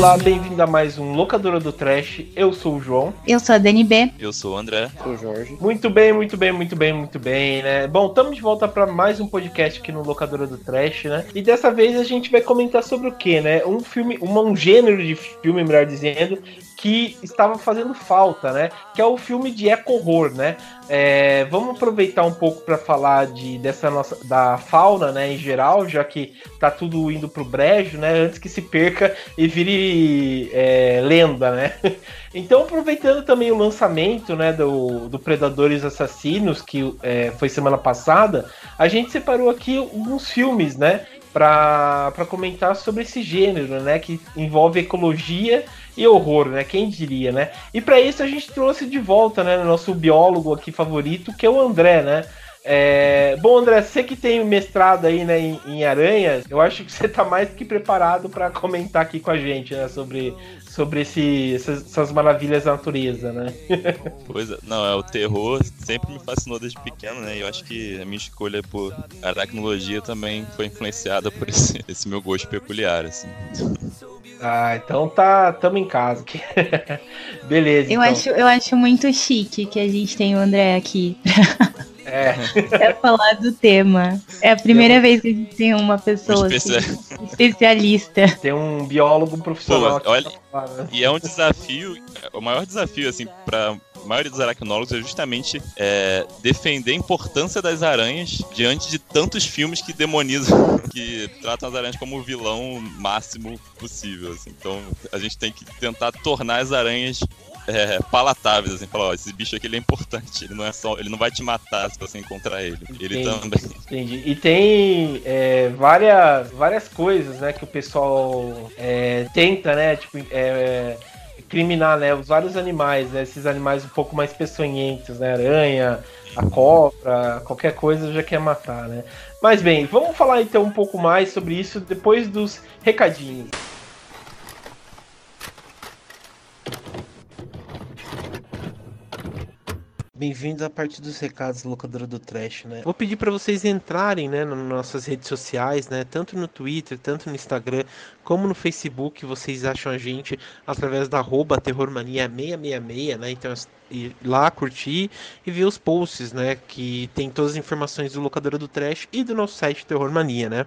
Olá, bem-vindo a mais um Locadora do Trash. Eu sou o João. Eu sou a Dani B. Eu sou o André. Eu sou o Jorge. Muito bem, muito bem, muito bem, muito bem, né? Bom, estamos de volta para mais um podcast aqui no Locadora do Trash, né? E dessa vez a gente vai comentar sobre o quê, né? Um filme, um gênero de filme, melhor dizendo, que estava fazendo falta, né? Que é o filme de eco-horror, né? É, vamos aproveitar um pouco para falar de, dessa nossa da fauna, né, em geral, já que tá tudo indo pro brejo, né? Antes que se perca e vire é, lenda, né? Então, aproveitando também o lançamento né, do, do Predadores Assassinos, que é, foi semana passada, a gente separou aqui alguns filmes, né? Para comentar sobre esse gênero, né? Que envolve ecologia e horror, né? Quem diria, né? E para isso a gente trouxe de volta, né, nosso biólogo aqui favorito, que é o André, né? É... Bom, André, você que tem mestrado aí né, em, em aranhas, eu acho que você está mais que preparado para comentar aqui com a gente né, sobre, sobre esse, essas, essas, maravilhas da natureza, né? Pois é, não, é o terror sempre me fascinou desde pequeno, né? E eu acho que a minha escolha por aracnologia também foi influenciada por esse, esse meu gosto peculiar, assim. Ah, então tá, tamo em casa. Beleza. Eu, então. acho, eu acho muito chique que a gente tem o André aqui. É. é falar do tema. É a primeira eu... vez que a gente tem uma pessoa assim, especialista. Tem um biólogo profissional. Pô, olha, e é um desafio, o maior desafio, assim, pra maioria dos aracnólogos é justamente é, defender a importância das aranhas diante de tantos filmes que demonizam, que tratam as aranhas como o vilão máximo possível. Assim. Então a gente tem que tentar tornar as aranhas é, palatáveis, assim, falar, ó, esse bicho aqui ele é importante, ele não é só, ele não vai te matar se você encontrar ele. Entendi, ele também. Entendi. E tem é, várias, várias coisas, né, que o pessoal é, tenta, né, tipo, é, criminar, né, os vários animais, né, esses animais um pouco mais peçonhentos, né, aranha, a cobra, qualquer coisa já quer matar, né. Mas bem, vamos falar então um pouco mais sobre isso depois dos recadinhos. Bem-vindo à parte dos recados locadora do Trash, né? Vou pedir para vocês entrarem, né, nas nossas redes sociais, né, tanto no Twitter, tanto no Instagram, como no Facebook, vocês acham a gente através da arroba terrormania666, né? Então ir lá curtir e ver os posts, né, que tem todas as informações do locadora do Trash e do nosso site Terrormania, né?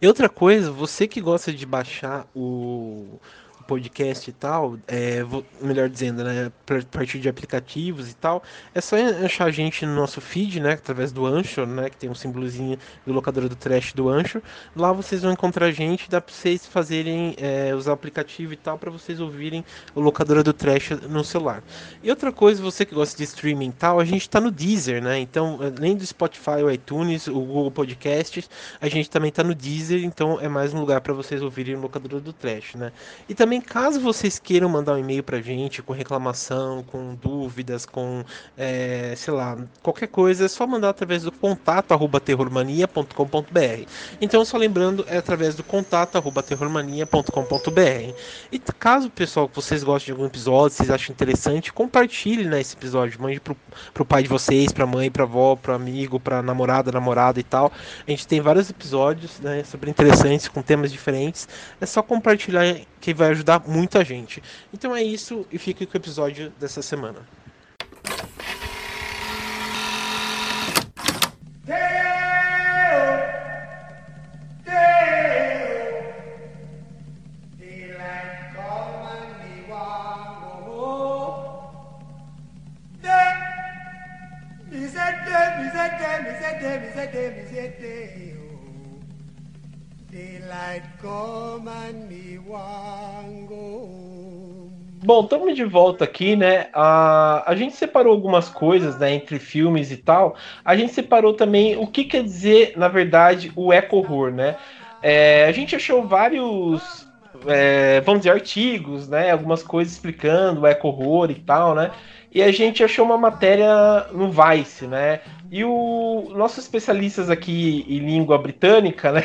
E outra coisa, você que gosta de baixar o podcast e tal, é, vou, melhor dizendo, né, a partir de aplicativos e tal, é só achar a gente no nosso feed, né, através do Anchor, né, que tem um símbolozinho do locador do trash do Anchor. Lá vocês vão encontrar a gente, dá para vocês fazerem, é, usar o aplicativo e tal, para vocês ouvirem o locador do trash no celular. E outra coisa, você que gosta de streaming e tal, a gente está no Deezer, né, então, além do Spotify, o iTunes, o Google Podcasts, a gente também está no Deezer, então é mais um lugar para vocês ouvirem o locador do trash, né. E também também, caso vocês queiram mandar um e-mail pra gente com reclamação, com dúvidas, com, é, sei lá, qualquer coisa, é só mandar através do contato arroba terrormania.com.br. Então, só lembrando, é através do contato arroba terrormania.com.br. E caso, pessoal, vocês gostem de algum episódio, vocês achem interessante, compartilhe né, esse episódio, mande pro, pro pai de vocês, pra mãe, pra avó, pro amigo, pra namorada, namorada e tal. A gente tem vários episódios, né, super interessantes, com temas diferentes. É só compartilhar que vai ajudar muita gente. Então é isso e fique com o episódio dessa semana. Bom, estamos de volta aqui, né? A, a gente separou algumas coisas, né, entre filmes e tal. A gente separou também o que quer dizer, na verdade, o eco-horror, né? É, a gente achou vários, é, vamos dizer, artigos, né? Algumas coisas explicando o eco-horror e tal, né? e a gente achou uma matéria no Vice, né? E o nossos especialistas aqui em língua britânica, né?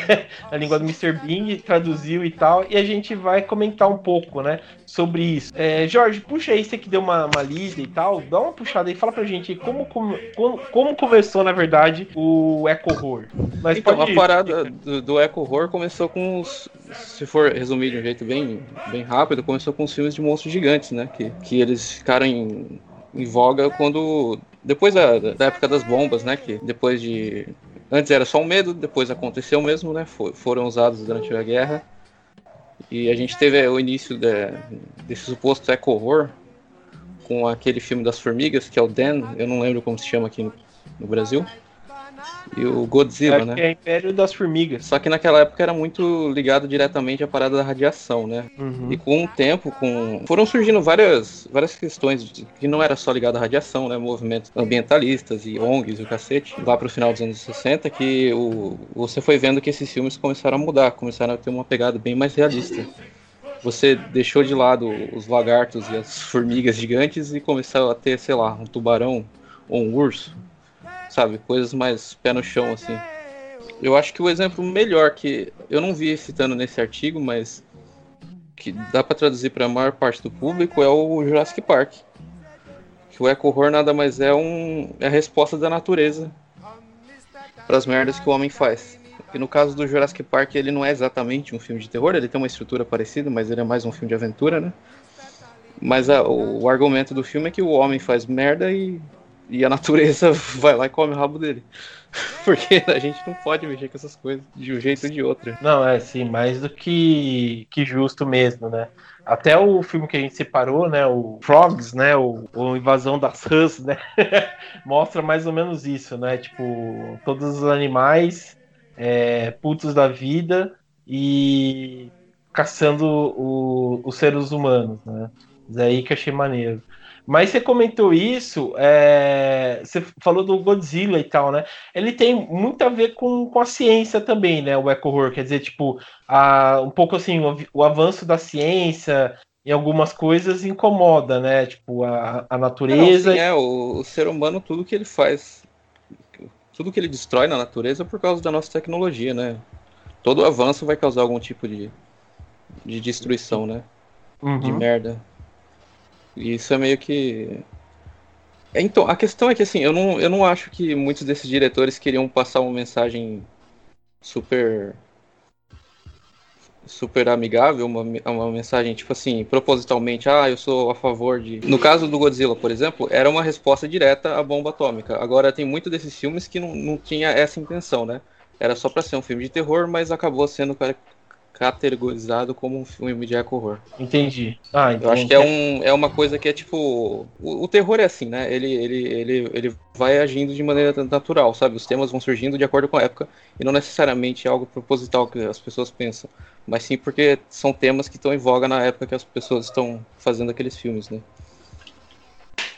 A língua do Mr. Bing traduziu e tal, e a gente vai comentar um pouco, né? Sobre isso. É, Jorge, puxa aí, você que deu uma, uma lida e tal, dá uma puxada aí, fala pra gente como, como, como começou, na verdade, o Eco Horror. Mas então, a parada do, do Eco Horror começou com os. Se for resumir de um jeito bem, bem rápido, começou com os filmes de monstros gigantes, né? Que, que eles ficaram em, em voga quando depois da, da, época das bombas, né? Que depois de. Antes era só um medo, depois aconteceu mesmo, né? For, foram usados durante a guerra. E a gente teve o início de, desse suposto eco-horror com aquele filme das formigas, que é o Dan, eu não lembro como se chama aqui no, no Brasil e o Godzilla, é, né? Que é Império das Formigas. Só que naquela época era muito ligado diretamente à parada da radiação, né? Uhum. E com o tempo, com foram surgindo várias, várias questões que não era só ligado à radiação, né? Movimentos ambientalistas e ONGs e o cacete, lá pro final dos anos 60, que o... você foi vendo que esses filmes começaram a mudar, começaram a ter uma pegada bem mais realista você deixou de lado os lagartos e as formigas gigantes e começou a ter, sei lá, um tubarão ou um urso sabe? Coisas mais pé no chão, assim. Eu acho que o exemplo melhor que eu não vi citando nesse artigo, mas que dá para traduzir para a maior parte do público é o Jurassic Park. Que o eco-horror nada mais é um é a resposta da natureza para as merdas que o homem faz. E no caso do Jurassic Park, ele não é exatamente um filme de terror, ele tem uma estrutura parecida, mas ele é mais um filme de aventura, né? Mas a, o, o argumento do filme é que o homem faz merda e e a natureza vai lá e come o rabo dele. Porque a gente não pode mexer com essas coisas de um jeito ou de outro. Não, é sim, mais do que, que justo mesmo, né? Até o filme que a gente separou, né? O Frogs, né? O, o Invasão das Rãs, né? Mostra mais ou menos isso, né? Tipo, todos os animais é, putos da vida e caçando o, os seres humanos, né? Daí que achei maneiro. Mas você comentou isso, é... você falou do Godzilla e tal, né? Ele tem muito a ver com, com a ciência também, né? O eco-horror, quer dizer, tipo, a, um pouco assim, o, o, avanço da ciência em algumas coisas incomoda, né? Tipo, a, a natureza. Não, sim, é, o, o ser humano, tudo que ele faz, tudo que ele destrói na natureza é por causa da nossa tecnologia, né? Todo avanço vai causar algum tipo de, de destruição, né? Uhum. De merda. E isso é meio que. É, então, a questão é que assim, eu não, eu não acho que muitos desses diretores queriam passar uma mensagem super super amigável, uma, uma mensagem tipo assim, propositalmente, ah, eu sou a favor de. No caso do Godzilla, por exemplo, era uma resposta direta à bomba atômica. Agora tem muito desses filmes que não, não tinha essa intenção, né? Era só para ser um filme de terror, mas acabou sendo categorizado como um filme de eco-horror. Entendi. Ah, então... Eu acho que é, um, é uma coisa que é tipo. O, o, terror é assim, né? Ele, ele, ele, ele vai agindo de maneira natural, sabe? Os temas vão surgindo de acordo com a época e não necessariamente é algo proposital que as pessoas pensam, mas sim porque são temas que estão em voga na época que as pessoas estão fazendo aqueles filmes, né?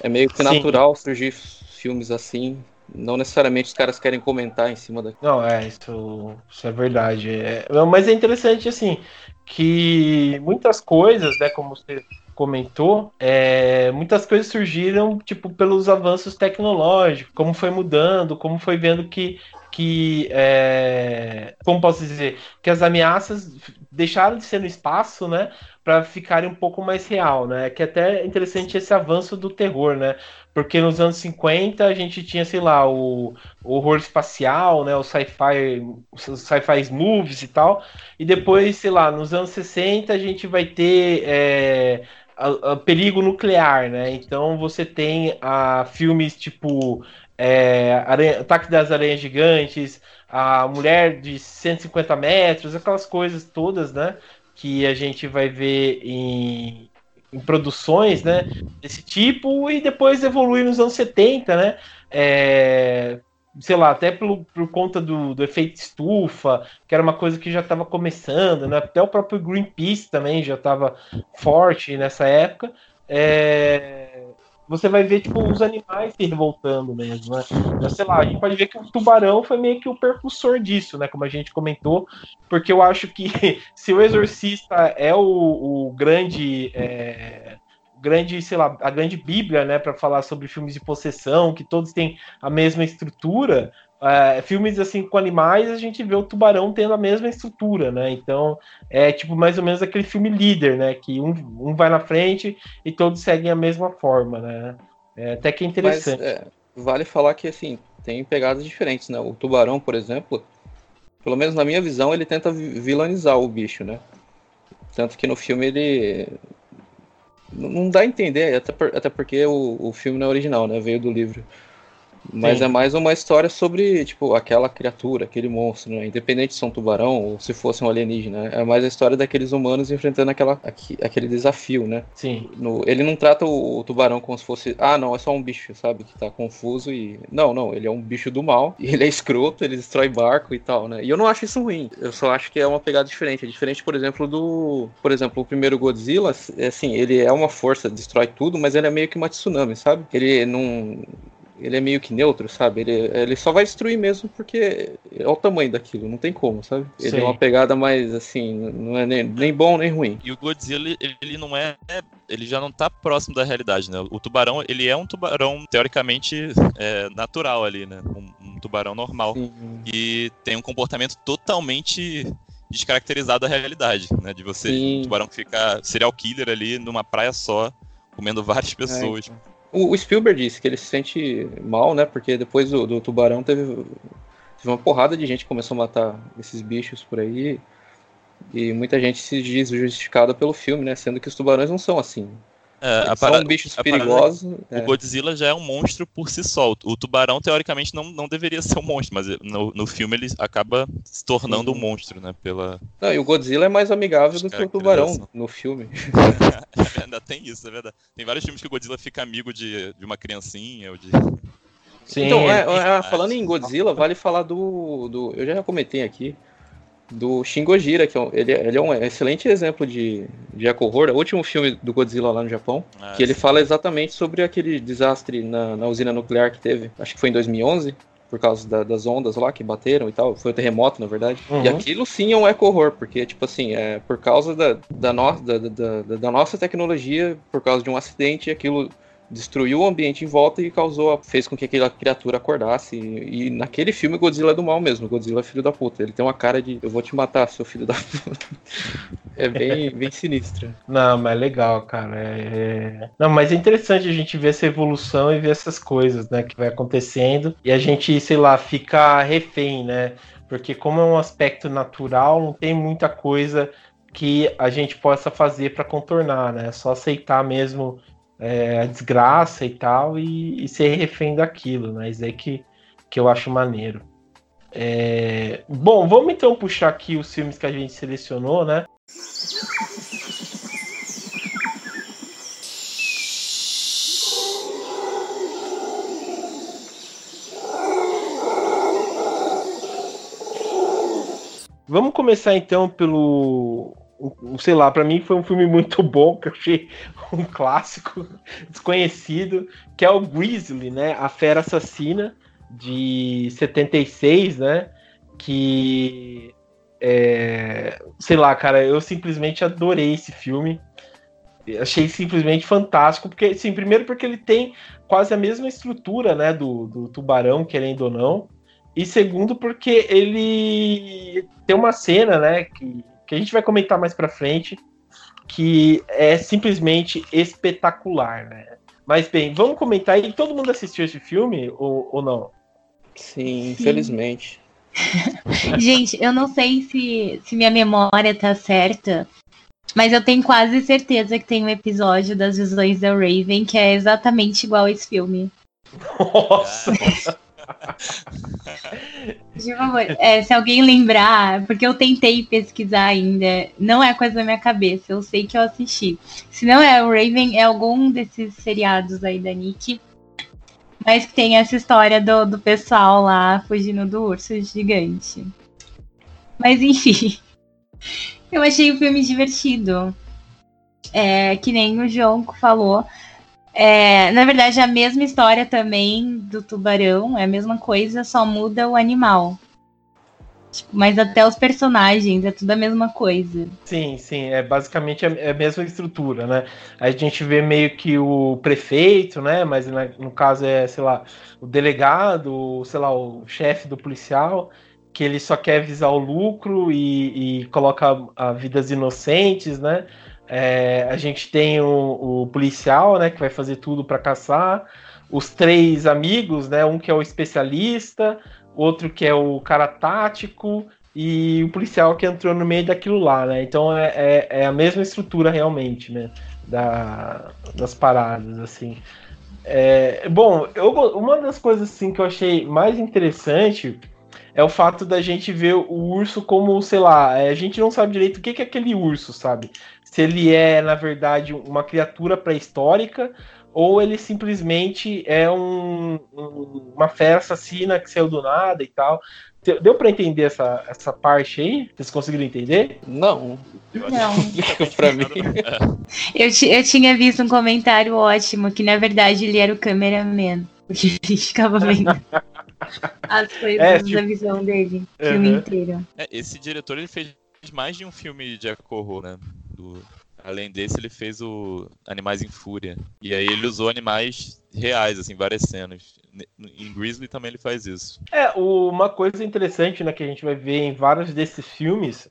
É meio que sim. natural surgir filmes assim não necessariamente os caras querem comentar em cima da. Não, é, isso, isso é verdade. É, mas é interessante, assim, que muitas coisas, né, como você comentou, é, muitas coisas surgiram, tipo, pelos avanços tecnológicos, como foi mudando, como foi vendo que, que é, como posso dizer, que as ameaças deixaram de ser no espaço, né, para ficarem um pouco mais real, né, que é até interessante esse avanço do terror, né, porque nos anos 50 a gente tinha, sei lá, o, o horror espacial, né, o sci-fi, sci-fi movies e tal, e depois, sei lá, nos anos 60 a gente vai ter é, a, a perigo nuclear, né? Então você tem a, filmes tipo é, Aranha, Ataque das Aranhas Gigantes, a Mulher de 150 metros, aquelas coisas todas, né? Que a gente vai ver em, em produções, né, desse tipo, e depois evolui nos anos 70, né, é, sei lá, até por, por conta do, do efeito estufa, que era uma coisa que já estava começando, né, até o próprio Greenpeace também já estava forte nessa época, é, você vai ver, tipo, os animais se revoltando mesmo, né? Sei lá, a gente pode ver que o tubarão foi meio que o percussor disso, né? Como a gente comentou, porque eu acho que se o exorcista é o, o grande. É, grande, sei lá, a grande bíblia, né, para falar sobre filmes de possessão, que todos têm a mesma estrutura. É, filmes assim com animais, a gente vê o tubarão tendo a mesma estrutura, né? Então é tipo mais ou menos aquele filme líder, né? Que um, um vai na frente e todos seguem a mesma forma, né? É, até que é interessante. Mas, é, vale falar que assim tem pegadas diferentes, né? O tubarão, por exemplo, pelo menos na minha visão, ele tenta vilanizar o bicho, né? Tanto que no filme ele não dá a entender, até, por, até porque o, o filme não é original, né? Veio do livro. Mas Sim. é mais uma história sobre, tipo, aquela criatura, aquele monstro, né? Independente se é um tubarão ou se fosse um alienígena. É mais a história daqueles humanos enfrentando aquela, aquele desafio, né? Sim. No, ele não trata o, o, tubarão como se fosse, ah, não, é só um bicho, sabe? Que tá confuso e. Não, não, ele é um bicho do mal, ele é escroto, ele destrói barco e tal, né? E eu não acho isso ruim. Eu só acho que é uma pegada diferente. É diferente, por exemplo, do. Por exemplo, o primeiro Godzilla, é assim, ele é uma força, destrói tudo, mas ele é meio que uma tsunami, sabe? Ele não ele é meio que neutro, sabe? Ele, ele só vai destruir mesmo porque é o tamanho daquilo, não tem como, sabe? Ele Sim. é uma pegada mais assim, não é nem, nem bom nem ruim. E o Godzilla, ele, ele não é. Ele já não tá próximo da realidade, né? O tubarão, ele é um tubarão teoricamente é, natural ali, né? Um, um tubarão normal. Sim. E tem um comportamento totalmente descaracterizado da realidade, né? De você, Sim. um tubarão que fica serial killer ali numa praia só, comendo várias é, pessoas. É, então. O, Spielberg disse que ele se sente mal, né? Porque depois do, do tubarão teve, teve, uma porrada de gente que começou a matar esses bichos por aí. E muita gente se diz justificada pelo filme, né? Sendo que os tubarões não são assim. É, são bichos perigosos. É. O Godzilla já é um monstro por si só. O tubarão, teoricamente, não, não deveria ser um monstro, mas no, no filme ele acaba se tornando Sim. um monstro, né? Pela... Não, e o Godzilla é mais amigável do que o tubarão no filme. É, ainda tem isso, é verdade. Tem vários filmes que o Godzilla fica amigo de, de uma criancinha ou de. Sim, então, é, é, falando em Godzilla, vale falar do, do. Eu já comentei aqui do Shin Gojira, que é um, ele, ele, é um excelente exemplo de, de eco-horror. É o último filme do Godzilla lá no Japão, ah, que ele fala exatamente sobre aquele desastre na, na, usina nuclear que teve, acho que foi em 2011, por causa da, das ondas lá que bateram e tal. Foi um terremoto, na verdade. Uhum. E aquilo sim é um eco-horror, porque, tipo assim, é por causa da, da, no, da, da, da nossa tecnologia, por causa de um acidente, aquilo destruiu o ambiente em volta e causou, fez com que aquela criatura acordasse. E, e, naquele filme Godzilla é do mal mesmo. Godzilla é filho da puta. Ele tem uma cara de eu vou te matar, seu filho da puta. é bem, bem sinistro. Não, mas é legal, cara. É, é... Não, mas é interessante a gente ver essa evolução e ver essas coisas, né, que vai acontecendo e a gente, sei lá, fica refém, né? Porque como é um aspecto natural, não tem muita coisa que a gente possa fazer para contornar, né? É só aceitar mesmo é, a desgraça e tal, e, e, ser refém daquilo, né? Isso aí que, que eu acho maneiro. É... Bom, vamos então puxar aqui os filmes que a gente selecionou, né? Vamos começar então pelo sei lá, para mim foi um filme muito bom, que eu achei um clássico desconhecido, que é o Grizzly, né? A Fera Assassina, de 76, né? Que. É, sei lá, cara, eu simplesmente adorei esse filme. Achei simplesmente fantástico, porque, sim, primeiro porque ele tem quase a mesma estrutura, né, do, do Tubarão, querendo ou não, e segundo porque ele tem uma cena, né, que que a gente vai comentar mais para frente, que é simplesmente espetacular, né? Mas bem, vamos comentar aí. Todo mundo assistiu esse filme ou, ou não? Sim, infelizmente. gente, eu não sei se, se minha memória tá certa, mas eu tenho quase certeza que tem um episódio das visões da Raven que é exatamente igual a esse filme. Nossa! Por favor, é, se alguém lembrar, porque eu tentei pesquisar ainda, não é coisa da minha cabeça, eu sei que eu assisti. Se não é o Raven, é algum desses seriados aí da Nick. Mas que tem essa história do, do pessoal lá fugindo do urso gigante. Mas enfim, eu achei o filme divertido. É, que nem o João falou, é, na verdade, é a mesma história também do tubarão, é a mesma coisa, só muda o animal. Tipo, mas até os personagens, é tudo a mesma coisa. Sim, sim, é basicamente a, a mesma estrutura, né? A gente vê meio que o prefeito, né? Mas no caso é, sei lá, o delegado, sei lá, o chefe do policial, que ele só quer visar o lucro e, e coloca a, a vidas inocentes, né? É, a gente tem o, o, policial, né, que vai fazer tudo para caçar. Os três amigos, né, um que é o especialista, outro que é o cara tático e o policial que entrou no meio daquilo lá, né? Então é, é, é a mesma estrutura realmente, né, da, das paradas, assim. É, bom, eu, uma das coisas assim que eu achei mais interessante é o fato da gente ver o urso como, sei lá, é, a gente não sabe direito o que é aquele urso, sabe? Se ele é, na verdade, uma criatura pré-histórica ou ele simplesmente é um, um, uma fera assassina que saiu do nada e tal. Deu para entender essa, essa parte aí? Vocês conseguiram entender? Não. Não. pra mim. Eu, eu tinha visto um comentário ótimo que na verdade ele era o cameraman. Porque ele ficava vendo as coisas é, tipo... da visão dele, o uhum. filme inteiro. É, esse diretor ele fez mais de um filme de horror, né? Do, além desse, ele fez o Animais em Fúria. E aí ele usou animais reais, assim, várias cenas. Em Grizzly também ele faz isso. É, uma coisa interessante, né, que a gente vai ver em vários desses filmes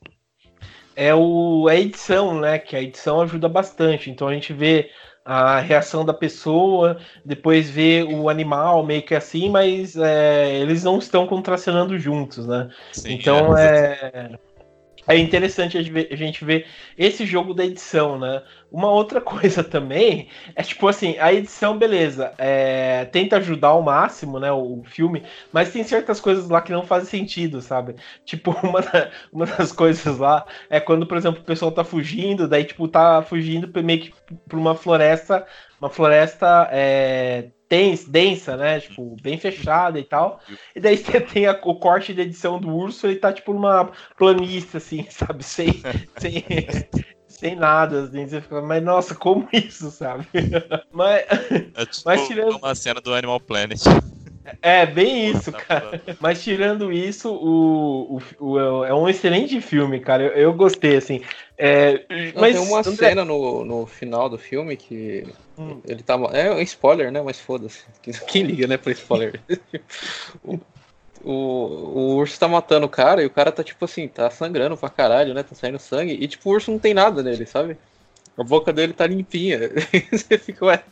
é o, a edição, né? Que a edição ajuda bastante. Então a gente vê a reação da pessoa, depois vê o animal meio que assim, mas é, eles não estão contracenando juntos, né? Sim, então é. é é interessante a gente ver esse jogo da edição, né? Uma outra coisa também é tipo assim, a edição, beleza, é, tenta ajudar ao máximo, né, o filme, mas tem certas coisas lá que não fazem sentido, sabe? Tipo, uma, da, uma das coisas lá é quando, por exemplo, o pessoal tá fugindo, daí, tipo, tá fugindo meio que pra uma floresta, uma floresta é, densa, né? Tipo, bem fechada e tal. E daí você tem a, o corte de edição do urso, ele tá tipo numa planície, assim, sabe? Sem, sem, sem nada, assim. Você fica, mas nossa, como isso, sabe? mas, é tipo mas tirando... uma cena do Animal Planet. É, bem isso, cara. Mas tirando isso, o, o, o, é um excelente filme, cara. Eu, eu gostei, assim. É, Não, mas tem uma André... cena no, no final do filme que hum. ele tá. É spoiler, né? Mas foda-se. Quem liga, né, pra spoiler? o, o, o urso tá matando o cara e o cara tá tipo assim, tá sangrando pra caralho, né? Tá saindo sangue. E tipo, o urso não tem nada nele, sabe? A boca dele tá limpinha. Você fica, ué.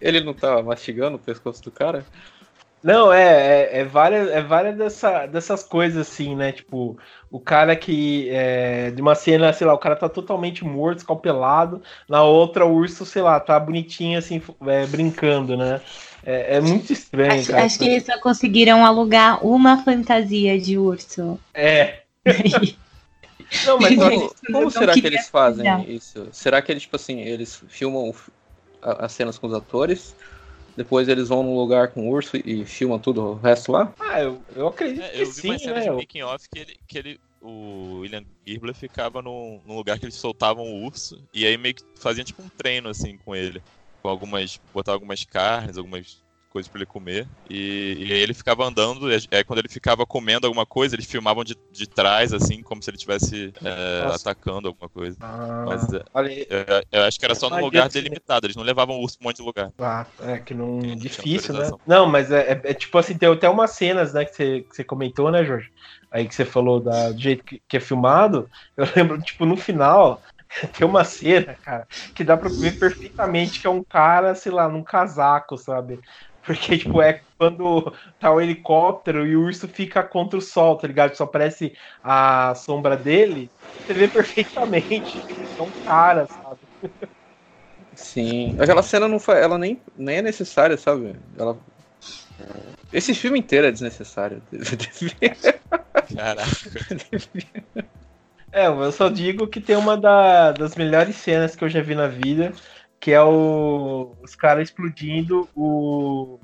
Ele não tá mastigando o pescoço do cara? Não, é, é, é, várias, é várias dessa, dessas coisas assim, né? Tipo, o cara que. É, de uma cena, sei lá, o cara tá totalmente morto, escalpelado. Na outra, o urso, sei lá, tá bonitinho assim, é, brincando, né? É, é, muito estranho, acho, cara. Acho que eles só conseguiram alugar uma fantasia de urso. É. Não, mas como, como será que eles fazem isso? Será que eles, tipo assim, eles filmam as cenas com os atores. Depois eles vão num lugar com o urso e filmam tudo o resto lá? Ah, eu, eu acredito é, eu que vi uma cena de making off que ele, que ele o William Girbler ficava num, num, lugar que eles soltavam o urso e aí meio que faziam tipo um treino assim com ele. Com algumas. botar algumas carnes, algumas coisas para ele comer. E, e, aí ele ficava andando, e aí quando ele ficava comendo alguma coisa, eles filmavam de, de trás, assim, como se ele estivesse é, atacando alguma coisa. Ah, Mas é, eu, acho que era só num lugar delimitado, eles não levavam o urso um monte de lugar. Ah, é que não. difícil, né? Não, mas é, é, é, tipo assim, tem até umas cenas, né, que você, que você comentou, né, Jorge? Aí que você falou da, do jeito que, que é filmado, eu lembro, tipo, no final, tem uma cena, cara, que dá pra ver perfeitamente que é um cara, sei lá, num casaco, sabe? Porque, tipo, é quando tá o helicóptero e o urso fica contra o sol, tá ligado? Só aparece a sombra dele, você vê perfeitamente que é um cara, sabe? Sim. Aquela cena não foi, ela nem, nem é necessária, sabe? Ela... Esse filme inteiro é desnecessário. Caraca. É, eu só digo que tem uma da, das melhores cenas que eu já vi na vida, que é o, os caras explodindo o,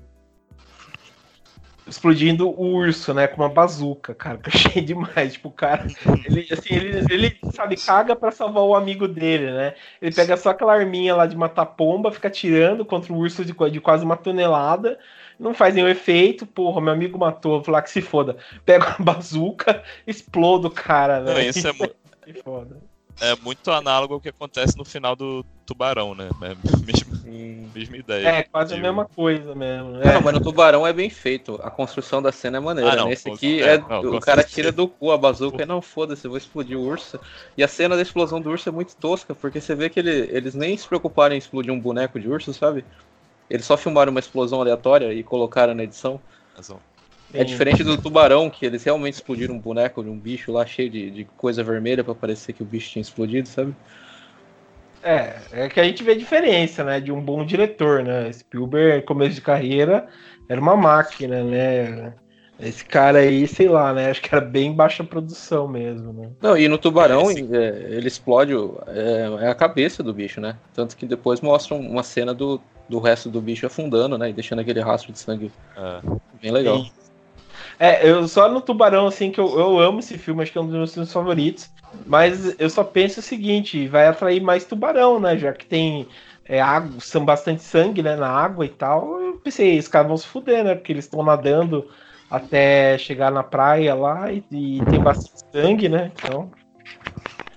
explodindo o urso, né? Com uma bazuca, cara. Que achei demais. Tipo, o cara, ele, assim, ele, ele, sabe, caga pra salvar o amigo dele, né? Ele pega só aquela arminha lá de matar pomba, fica tirando contra o urso de, de quase uma tonelada. Não faz nenhum efeito, porra, meu amigo matou, vou lá que se foda. Pega a bazuca, explodo o cara, né? Não, isso é muito. foda é muito análogo ao que acontece no final do Tubarão, né? É mesma, mesma ideia. É, quase a mesma coisa mesmo. É. Não, mas no Tubarão é bem feito. A construção da cena é maneira. Ah, não, Nesse aqui, é, não, o cara tira do cu a bazuca e não, foda-se, eu vou explodir o urso. E a cena da explosão do urso é muito tosca, porque você vê que ele, eles nem se preocuparam em explodir um boneco de urso, sabe? Eles só filmaram uma explosão aleatória e colocaram na edição. Razão. É diferente do tubarão, que eles realmente explodiram um boneco de um bicho lá cheio de, de coisa vermelha para parecer que o bicho tinha explodido, sabe? É, é que a gente vê a diferença, né, de um bom diretor, né? Spielberg, começo de carreira, era uma máquina, né? Esse cara aí, sei lá, né? Acho que era bem baixa produção mesmo, né? Não, e no Tubarão, é, ele explode é, é, a cabeça do bicho, né? Tanto que depois mostram uma cena do, do resto do bicho afundando, né? E deixando aquele rastro de sangue é. bem legal. Sim. É, eu só no Tubarão, assim, que eu, eu amo esse filme, acho que é um dos meus filmes favoritos. Mas eu só penso o seguinte, vai atrair mais tubarão, né? Já que tem é, água, são bastante sangue né, na água e tal. Eu pensei, os caras vão se fuder, né? Porque eles estão nadando até chegar na praia lá e, e, tem bastante sangue, né? Então.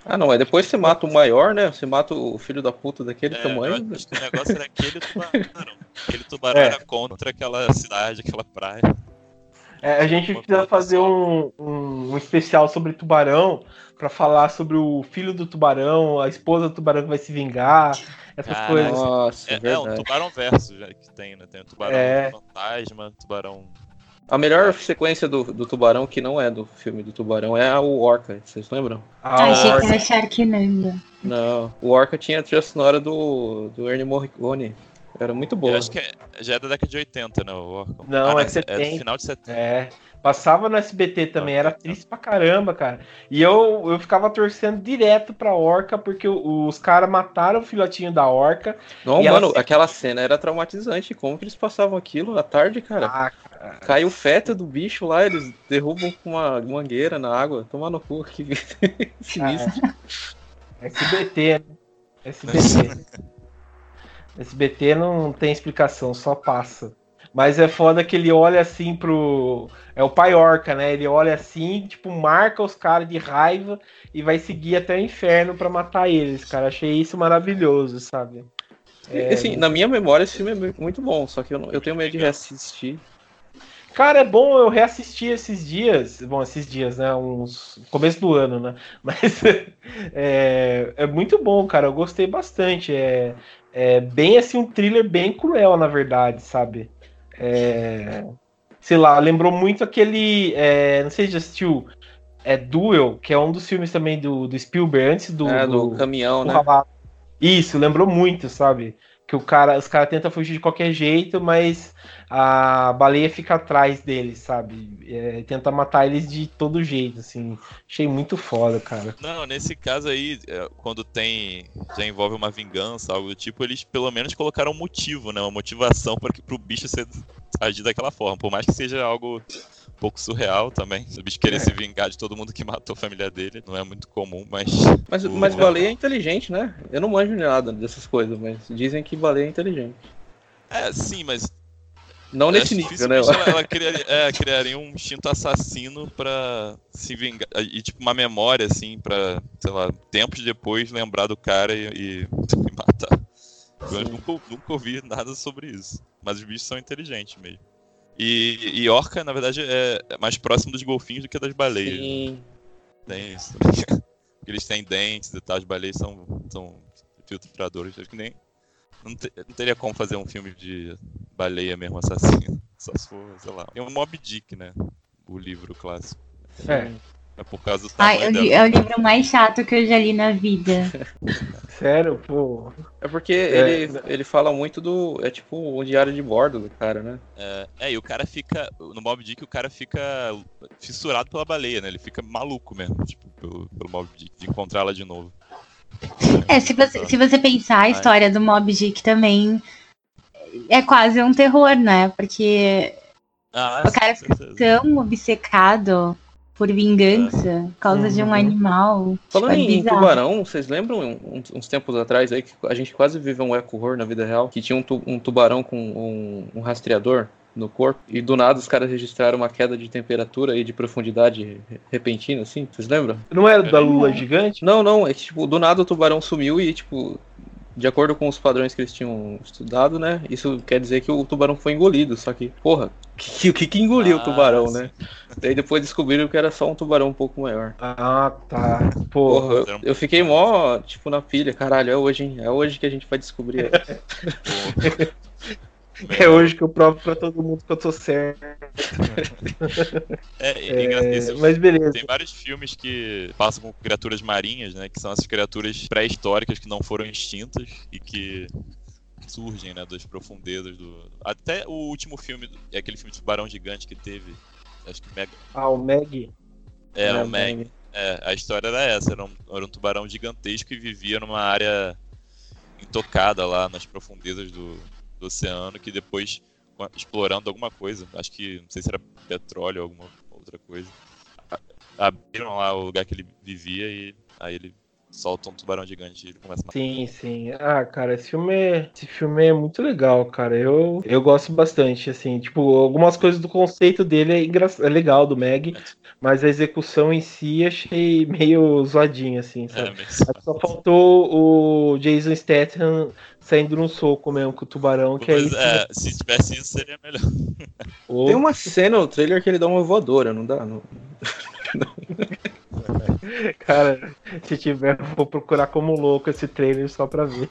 Ah, não, é depois você mata o maior, né? Você mata o filho da puta daquele é, tamanho. o negócio era aquele tubarão. Aquele tubarão é. era contra aquela cidade, aquela praia. É, a gente precisa fazer um, um, um especial sobre tubarão para falar sobre o filho do tubarão, a esposa do tubarão que vai se vingar, essas coisas. Nossa, é, é, um tubarão verso já que tem, né? Tem o tubarão é. fantasma, tubarão. A melhor sequência do, do tubarão, que não é do filme do tubarão, é o Orca, vocês lembram? Ah, achei que era Sharknado. Não, o Orca tinha a trilha sonora do, do Ernie Morricone. Era muito boa. Eu acho que é, já é da década de 80, né? O Não, ah, é 70. É do final de 70. É. Passava no SBT também, era triste pra caramba, cara. E eu, eu ficava torcendo direto pra Orca, porque os caras mataram o filhotinho da Orca. Não, mano, aquela cena era traumatizante. Como que eles passavam aquilo à tarde, cara? Ah, cara. Cai o feto do bicho lá, eles derrubam com uma mangueira na água. Toma no cu, que sinistro. Ah, é. SBT, né? SBT. SBT não tem explicação, só passa. Mas é foda que ele olha assim pro. É o pai orca, né? Ele olha assim, tipo, marca os caras de raiva e vai seguir até o inferno para matar eles, cara. Achei isso maravilhoso, sabe? É... Assim, na minha memória, esse filme é muito bom, só que eu, não, eu tenho medo de reassistir. Cara, é bom eu reassistir esses dias. Bom, esses dias, né? Uns. Começo do ano, né? Mas é, é muito bom, cara. Eu gostei bastante. É, é bem assim, um thriller bem cruel, na verdade, sabe? É, sei lá, lembrou muito aquele. É, não sei se já assistiu. É Duel, que é um dos filmes também do, do Spielberg, antes do. É, do, do caminhão, do né? Isso, lembrou muito, sabe? Que o cara, os caras tentam fugir de qualquer jeito, mas a baleia fica atrás deles, sabe? É, tenta matar eles de todo jeito, assim. Achei muito foda, cara. Não, nesse caso aí, é, quando tem. já envolve uma vingança, algo do tipo, eles pelo menos colocaram um motivo, né? Uma motivação para que pro bicho ser agir daquela forma. Por mais que seja algo pouco surreal também. O bicho querer é. se vingar de todo mundo que matou a família dele. Não é muito comum, mas. Mas, o... mas baleia é inteligente, né? Eu não manjo nada dessas coisas, mas dizem que baleia é inteligente. É, sim, mas não nesse nível, né? Ela, ela criaria, é, criaria, um instinto assassino pra se vingar. E tipo, uma memória, assim, pra, sei lá, tempos depois lembrar do cara e, e, e matar. Eu nunca, nunca ouvi nada sobre isso. Mas os bichos são inteligentes mesmo. E, e orca, na verdade, é mais próximo dos golfinhos do que das baleias. Sim. Né? Tem isso. Porque eles têm dentes e tal, as baleias são, são filtradores. Acho que nem não, te, não, teria como fazer um filme de baleia mesmo assassino. Só se for, sei lá. Tem o Mob Dick, né? O livro clássico. É. É por causa do tamanho Ai, é o livro mais chato que eu já li na vida. Sério, pô. É porque é. ele, ele fala muito do. É tipo um diário de bordo do cara, né? É, é, e o cara fica. No Mob Dick, o cara fica fissurado pela baleia, né? Ele fica maluco mesmo, tipo, pelo, pelo Mob Dick, de encontrá-la de novo. É, se você, se você pensar a história do Mob Dick também é quase um terror, né? Porque Ah, o cara fica tão obcecado por vingança, por causa uhum. de um uhum. animal. Falando tipo, é em tubarão, vocês lembram uns, uns, tempos atrás aí que a gente quase viveu um eco-horror na vida real? Que tinha um, tu, um tubarão com um, um, rastreador no corpo e do nada os caras registraram uma queda de temperatura e de profundidade repentina, assim, vocês lembram? Não era da lula gigante? Não, não, é que tipo, do nada o tubarão sumiu e tipo, de acordo com os padrões que eles tinham estudado, né? Isso quer dizer que o tubarão foi engolido. Só que, porra, o que, que engoliu ah, o tubarão, sim. né? Daí depois descobriram que era só um tubarão um pouco maior. Ah, tá. Porra, porra eu, fiquei mó, tipo, na pilha. Caralho, é hoje, hein? É hoje que a gente vai descobrir. É hoje que eu provo pra todo mundo que eu tô certo. É, é, é mas beleza. Tem vários filmes que passam com criaturas marinhas, né? Que são essas criaturas pré-históricas que não foram extintas e que surgem, né? Das profundezas do. Até o último filme, é aquele filme de Tubarão Gigante que teve. Acho que Meg. Ah, o Meg. É, é o Meg. Meg. É, a história era essa, era um, era um tubarão gigantesco e vivia numa área intocada lá nas profundezas do, do oceano que depois, explorando alguma coisa, acho que, não sei se era petróleo ou alguma outra coisa, abriram lá o lugar que ele vivia e aí ele solta um tubarão gigante e ele começa a matar. Sim, sim. Ah, cara, esse filme é, esse filme é muito legal, cara. Eu, eu gosto bastante, assim, tipo, algumas coisas do conceito dele é, engra... é legal, do Meg, é. mas a execução em si achei meio zoadinha, assim, sabe? É, Só faltou o Jason Statham saindo num soco mesmo com o tubarão, que Mas, é É, se tivesse isso seria melhor. Tem uma cena no trailer que ele dá uma voadora, não dá? Não... Cara, se tiver, vou procurar como louco esse trailer só pra ver.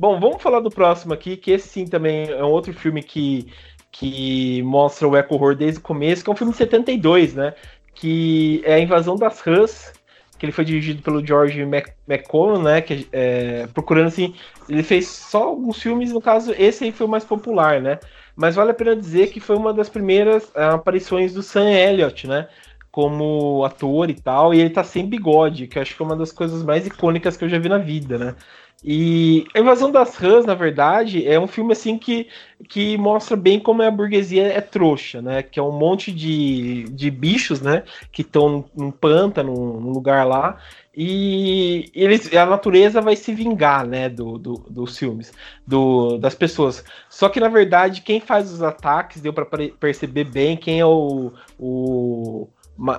Bom, vamos falar do próximo aqui, que esse sim também é um outro filme que, que mostra o eco horror desde o começo, que é um filme de 72, né? Que é a invasão das Huns, que ele foi dirigido pelo George McConnell, né? Que, é, procurando assim, ele fez só alguns filmes, no caso, esse aí foi o mais popular, né? Mas vale a pena dizer que foi uma das primeiras é, aparições do Sam Elliott, né? Como ator e tal, e ele tá sem bigode, que eu acho que é uma das coisas mais icônicas que eu já vi na vida, né? E a Invasão das Rãs, na verdade, é um filme assim que, que mostra bem como a burguesia é trouxa, né? Que é um monte de, de bichos, né? Que estão num pântano, num lugar lá, e eles, a natureza vai se vingar, né? Do, do, dos filmes, do, das pessoas. Só que, na verdade, quem faz os ataques, deu para perceber bem quem é o, o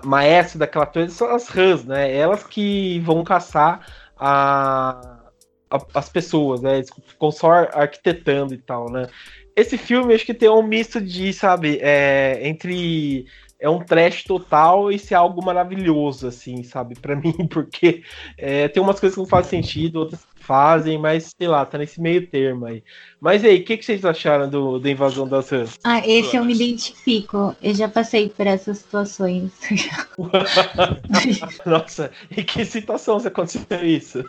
maestro daquela coisa, são as rãs, né? Elas que vão caçar a as pessoas, né? Eles ficam só arquitetando e tal, né? Esse filme acho que tem um misto de, sabe, é, entre é um trash total e ser algo maravilhoso, assim, sabe, para mim, porque é, tem umas coisas que não fazem sentido, outras fazem, mas sei lá, tá nesse meio termo aí. Mas aí, o que, que vocês acharam do, da invasão das Rãs? Ah, esse eu me identifico. Eu já passei por essas situações. Nossa, em que situação você aconteceu isso?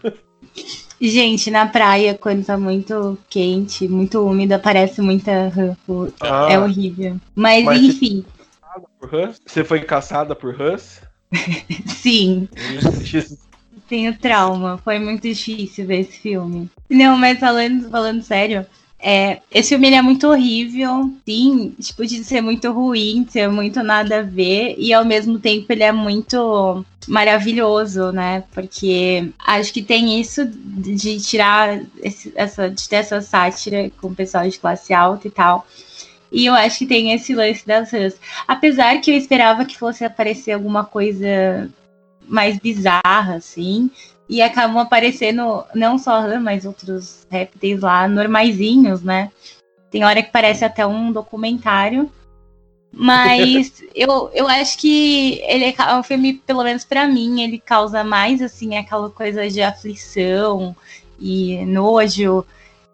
Gente, na praia, quando tá muito quente, muito úmida, aparece muita rã. Ah, é horrível. Mas, mas enfim. Você foi caçada por rãs? Sim. Tenho trauma. Foi muito difícil ver esse filme. Não, mas falando, falando sério, é, esse filme é muito horrível, sim, tipo, de ser muito ruim, de ser muito nada a ver, e ao mesmo tempo ele é muito maravilhoso, né? Porque acho que tem isso de tirar esse, essa, de ter essa sátira com o pessoal de classe alta e tal. E eu acho que tem esse lance das rãs. Apesar que eu esperava que fosse aparecer alguma coisa mais bizarra, assim. E acabam aparecendo não só rã, mas outros répteis lá normaisinhos, né? Tem hora que parece até um documentário. Mas eu, eu acho que ele é um filme, pelo menos para mim, ele causa mais assim aquela coisa de aflição e nojo.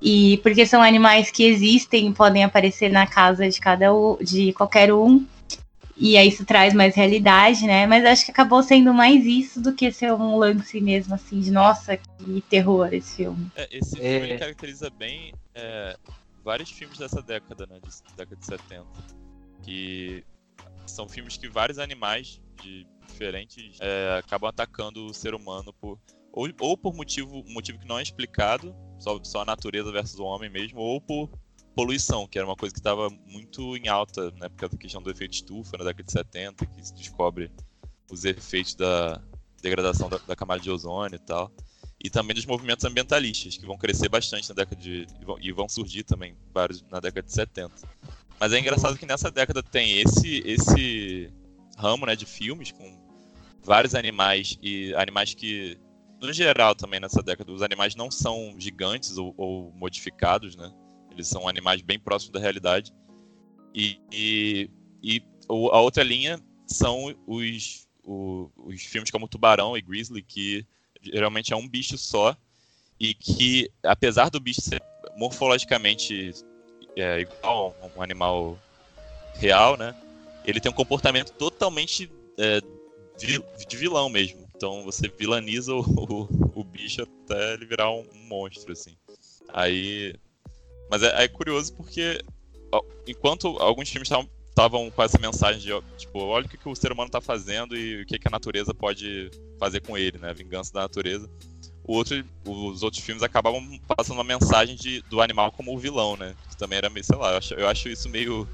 E porque são animais que existem, podem aparecer na casa de cada um, de qualquer um. E aí isso traz mais realidade, né? Mas acho que acabou sendo mais isso do que ser um lance mesmo, assim, de nossa, que terror esse filme. É, esse filme é... caracteriza bem é, vários filmes dessa década, né? De, década de 70. Que são filmes que vários animais de diferentes é, acabam atacando o ser humano por ou, ou por motivo, motivo que não é explicado, só, só a natureza versus o homem mesmo, ou por poluição, que era uma coisa que estava muito em alta na época da questão do efeito estufa, na década de 70, que se descobre os efeitos da degradação da, da camada de ozônio e tal. E também dos movimentos ambientalistas, que vão crescer bastante na década de. e vão, e vão surgir também vários na década de 70. Mas é engraçado que nessa década tem esse, esse ramo né, de filmes com vários animais e animais que no geral também nessa década, os animais não são gigantes ou, ou modificados, né? Eles são animais bem próximos da realidade. E, e, e a outra linha são os, os, filmes como Tubarão e Grizzly, que geralmente é um bicho só e que, apesar do bicho ser morfologicamente é, igual a um animal real, né? Ele tem um comportamento totalmente é, de vilão mesmo. Então você vilaniza o, o, o bicho até ele virar um, um monstro, assim. Aí. Mas é, é curioso porque enquanto alguns filmes estavam com essa mensagem de, tipo, olha o que, que o ser humano está fazendo e o que, que a natureza pode fazer com ele, né? A vingança da natureza. Outro, os outros filmes acabavam passando uma mensagem de, do animal como o vilão, né? Que também era meio, sei lá, eu acho, eu acho isso meio,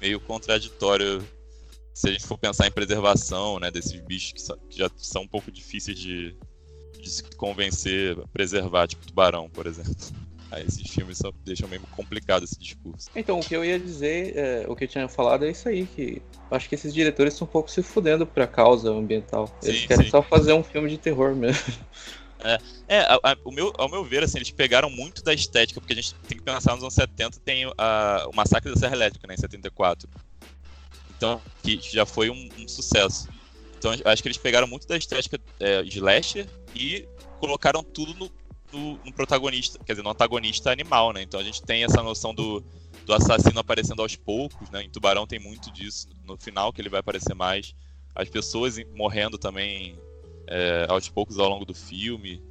meio contraditório se a gente for pensar em preservação, né, desses bichos que, que já são um pouco difíceis de, de se convencer a preservar, tipo tubarão, por exemplo. Aí esses filmes só deixam meio complicado esse discurso. Então, o que eu ia dizer, é, o que eu tinha falado é isso aí, que acho que esses diretores estão um pouco se fudendo pra causa ambiental. Eles sim, querem sim. só fazer um filme de terror mesmo. É, é a, a, o meu, ao meu ver, assim, eles pegaram muito da estética, porque a gente tem que pensar nos anos 70, tem a, o Massacre da Serra Elétrica, né, em 74. Então, que já foi um, um sucesso. Então, acho que eles pegaram muito da estética é, de Lester e colocaram tudo no, no, no, protagonista, quer dizer, no antagonista animal, né? Então a gente tem essa noção do, do assassino aparecendo aos poucos, né? Em Tubarão tem muito disso, no final que ele vai aparecer mais. As pessoas morrendo também é, aos poucos ao longo do filme.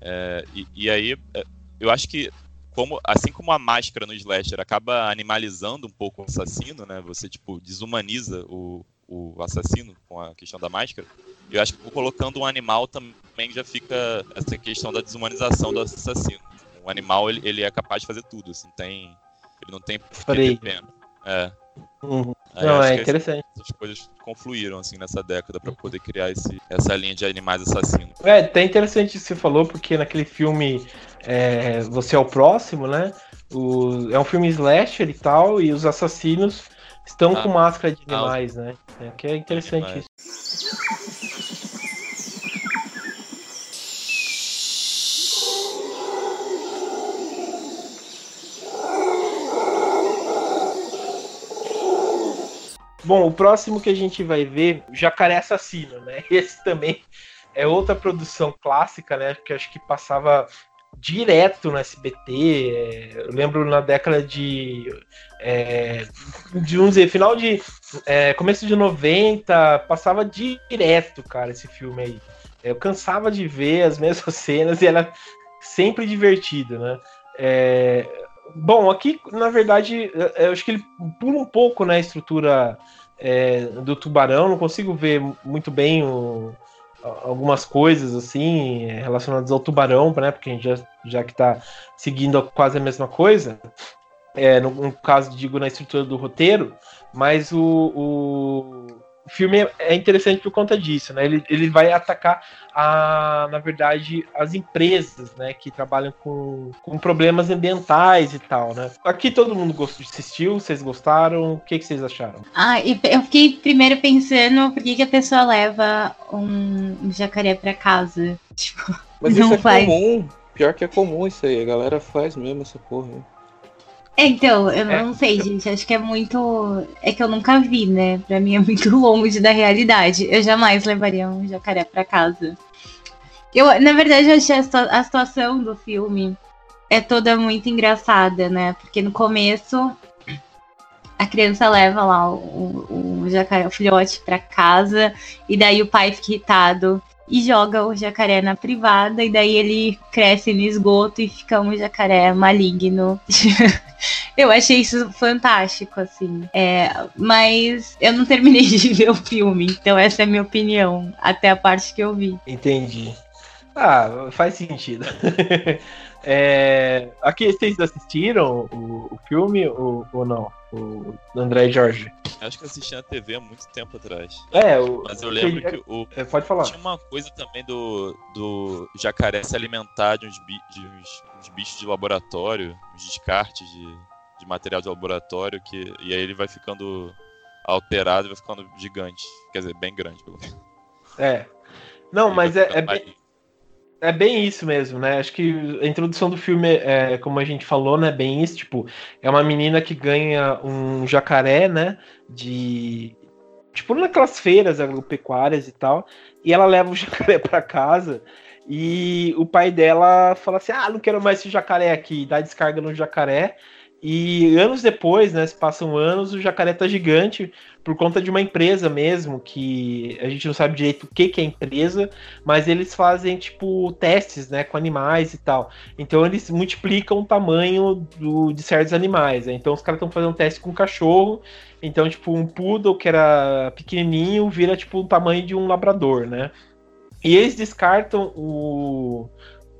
É, e, e, aí, é, eu acho que como, assim como a máscara no slasher acaba animalizando um pouco o assassino, né? Você, tipo, desumaniza o, o assassino com a questão da máscara. Eu acho que colocando um animal também já fica essa questão da desumanização do assassino. O animal, ele, ele é capaz de fazer tudo, assim, tem... Ele não tem Freio. pena. É. Uhum. Não, é interessante. Essas coisas confluíram assim nessa década para poder criar esse, essa linha de animais assassinos. É, até interessante o que você falou, porque naquele filme é, Você é o Próximo, né? O, é um filme slasher e tal, e os assassinos estão ah, com máscara de animais, ah, né? É, que é interessante isso. Bom, o próximo que a gente vai ver, Jacaré Assassino, né? Esse também é outra produção clássica, né? Que acho que passava direto no SBT. É, eu lembro na década de. É, de vamos dizer, final de. É, começo de 90, passava direto, cara, esse filme aí. Eu cansava de ver as mesmas cenas e era sempre divertido, né? É, bom, aqui, na verdade, eu acho que ele pula um pouco na né, estrutura é, do Tubarão, não consigo ver muito bem o, algumas coisas assim relacionadas ao tubarão, né? Porque a gente já, já que está seguindo quase a mesma coisa. É, no, no, caso, digo, na estrutura do roteiro, mas o, o, o filme é interessante por conta disso, né? Ele, ele vai atacar, a, na verdade, as empresas, né? Que trabalham com, com problemas ambientais e tal, né? Aqui todo mundo gostou, assistiu, vocês gostaram? O que, que vocês acharam? Ah, eu fiquei primeiro pensando por que, que a pessoa leva um jacaré para casa. Tipo, Mas não isso é faz. comum. Pior que é comum isso aí, a galera faz mesmo essa porra. É, então, eu é. não sei, gente. Acho que é muito. É que eu nunca vi, né? Pra mim é muito longe da realidade. Eu jamais levaria um jacaré pra casa. Eu, na verdade, eu achei a, situação do filme é toda muito engraçada, né? Porque no começo a criança leva lá o, o, o jacaré, o filhote pra casa, e daí o pai fica irritado e joga o jacaré na privada, e daí ele cresce no esgoto e fica um jacaré maligno. eu achei isso fantástico, assim. É, mas eu não terminei de ver o filme, então essa é a minha opinião, até a parte que eu vi. Entendi. Ah, faz sentido. é, aqui vocês assistiram o, o filme ou, ou não? O André Jorge. Acho que assisti na TV há muito tempo atrás. É, o, mas eu lembro que o. É, pode falar. Tinha uma coisa também do, do jacaré se alimentar de uns, bi, de uns, uns bichos de laboratório, uns descartes de, de material de laboratório, que, e aí ele vai ficando alterado e vai ficando gigante. Quer dizer, bem grande, pelo menos. É. Não, mas é, é bem, é bem isso mesmo, né? Acho que a introdução do filme, é, como a gente falou, né? Bem isso, tipo, é uma menina que ganha um jacaré, né? De. Tipo, naquelas feiras agropecuárias e tal. E ela leva o jacaré para casa. E o pai dela fala assim: Ah, não quero mais esse jacaré aqui. Dá descarga no jacaré. E anos depois, né, se passam anos, o jacaré tá gigante por conta de uma empresa mesmo, que a gente não sabe direito o que, que é empresa, mas eles fazem, tipo, testes, né, com animais e tal. Então eles multiplicam o tamanho do, de certos animais. Né? Então os caras estão fazendo um teste com um cachorro, então, tipo, um poodle que era pequenininho vira, tipo, o tamanho de um labrador, né? E eles descartam o,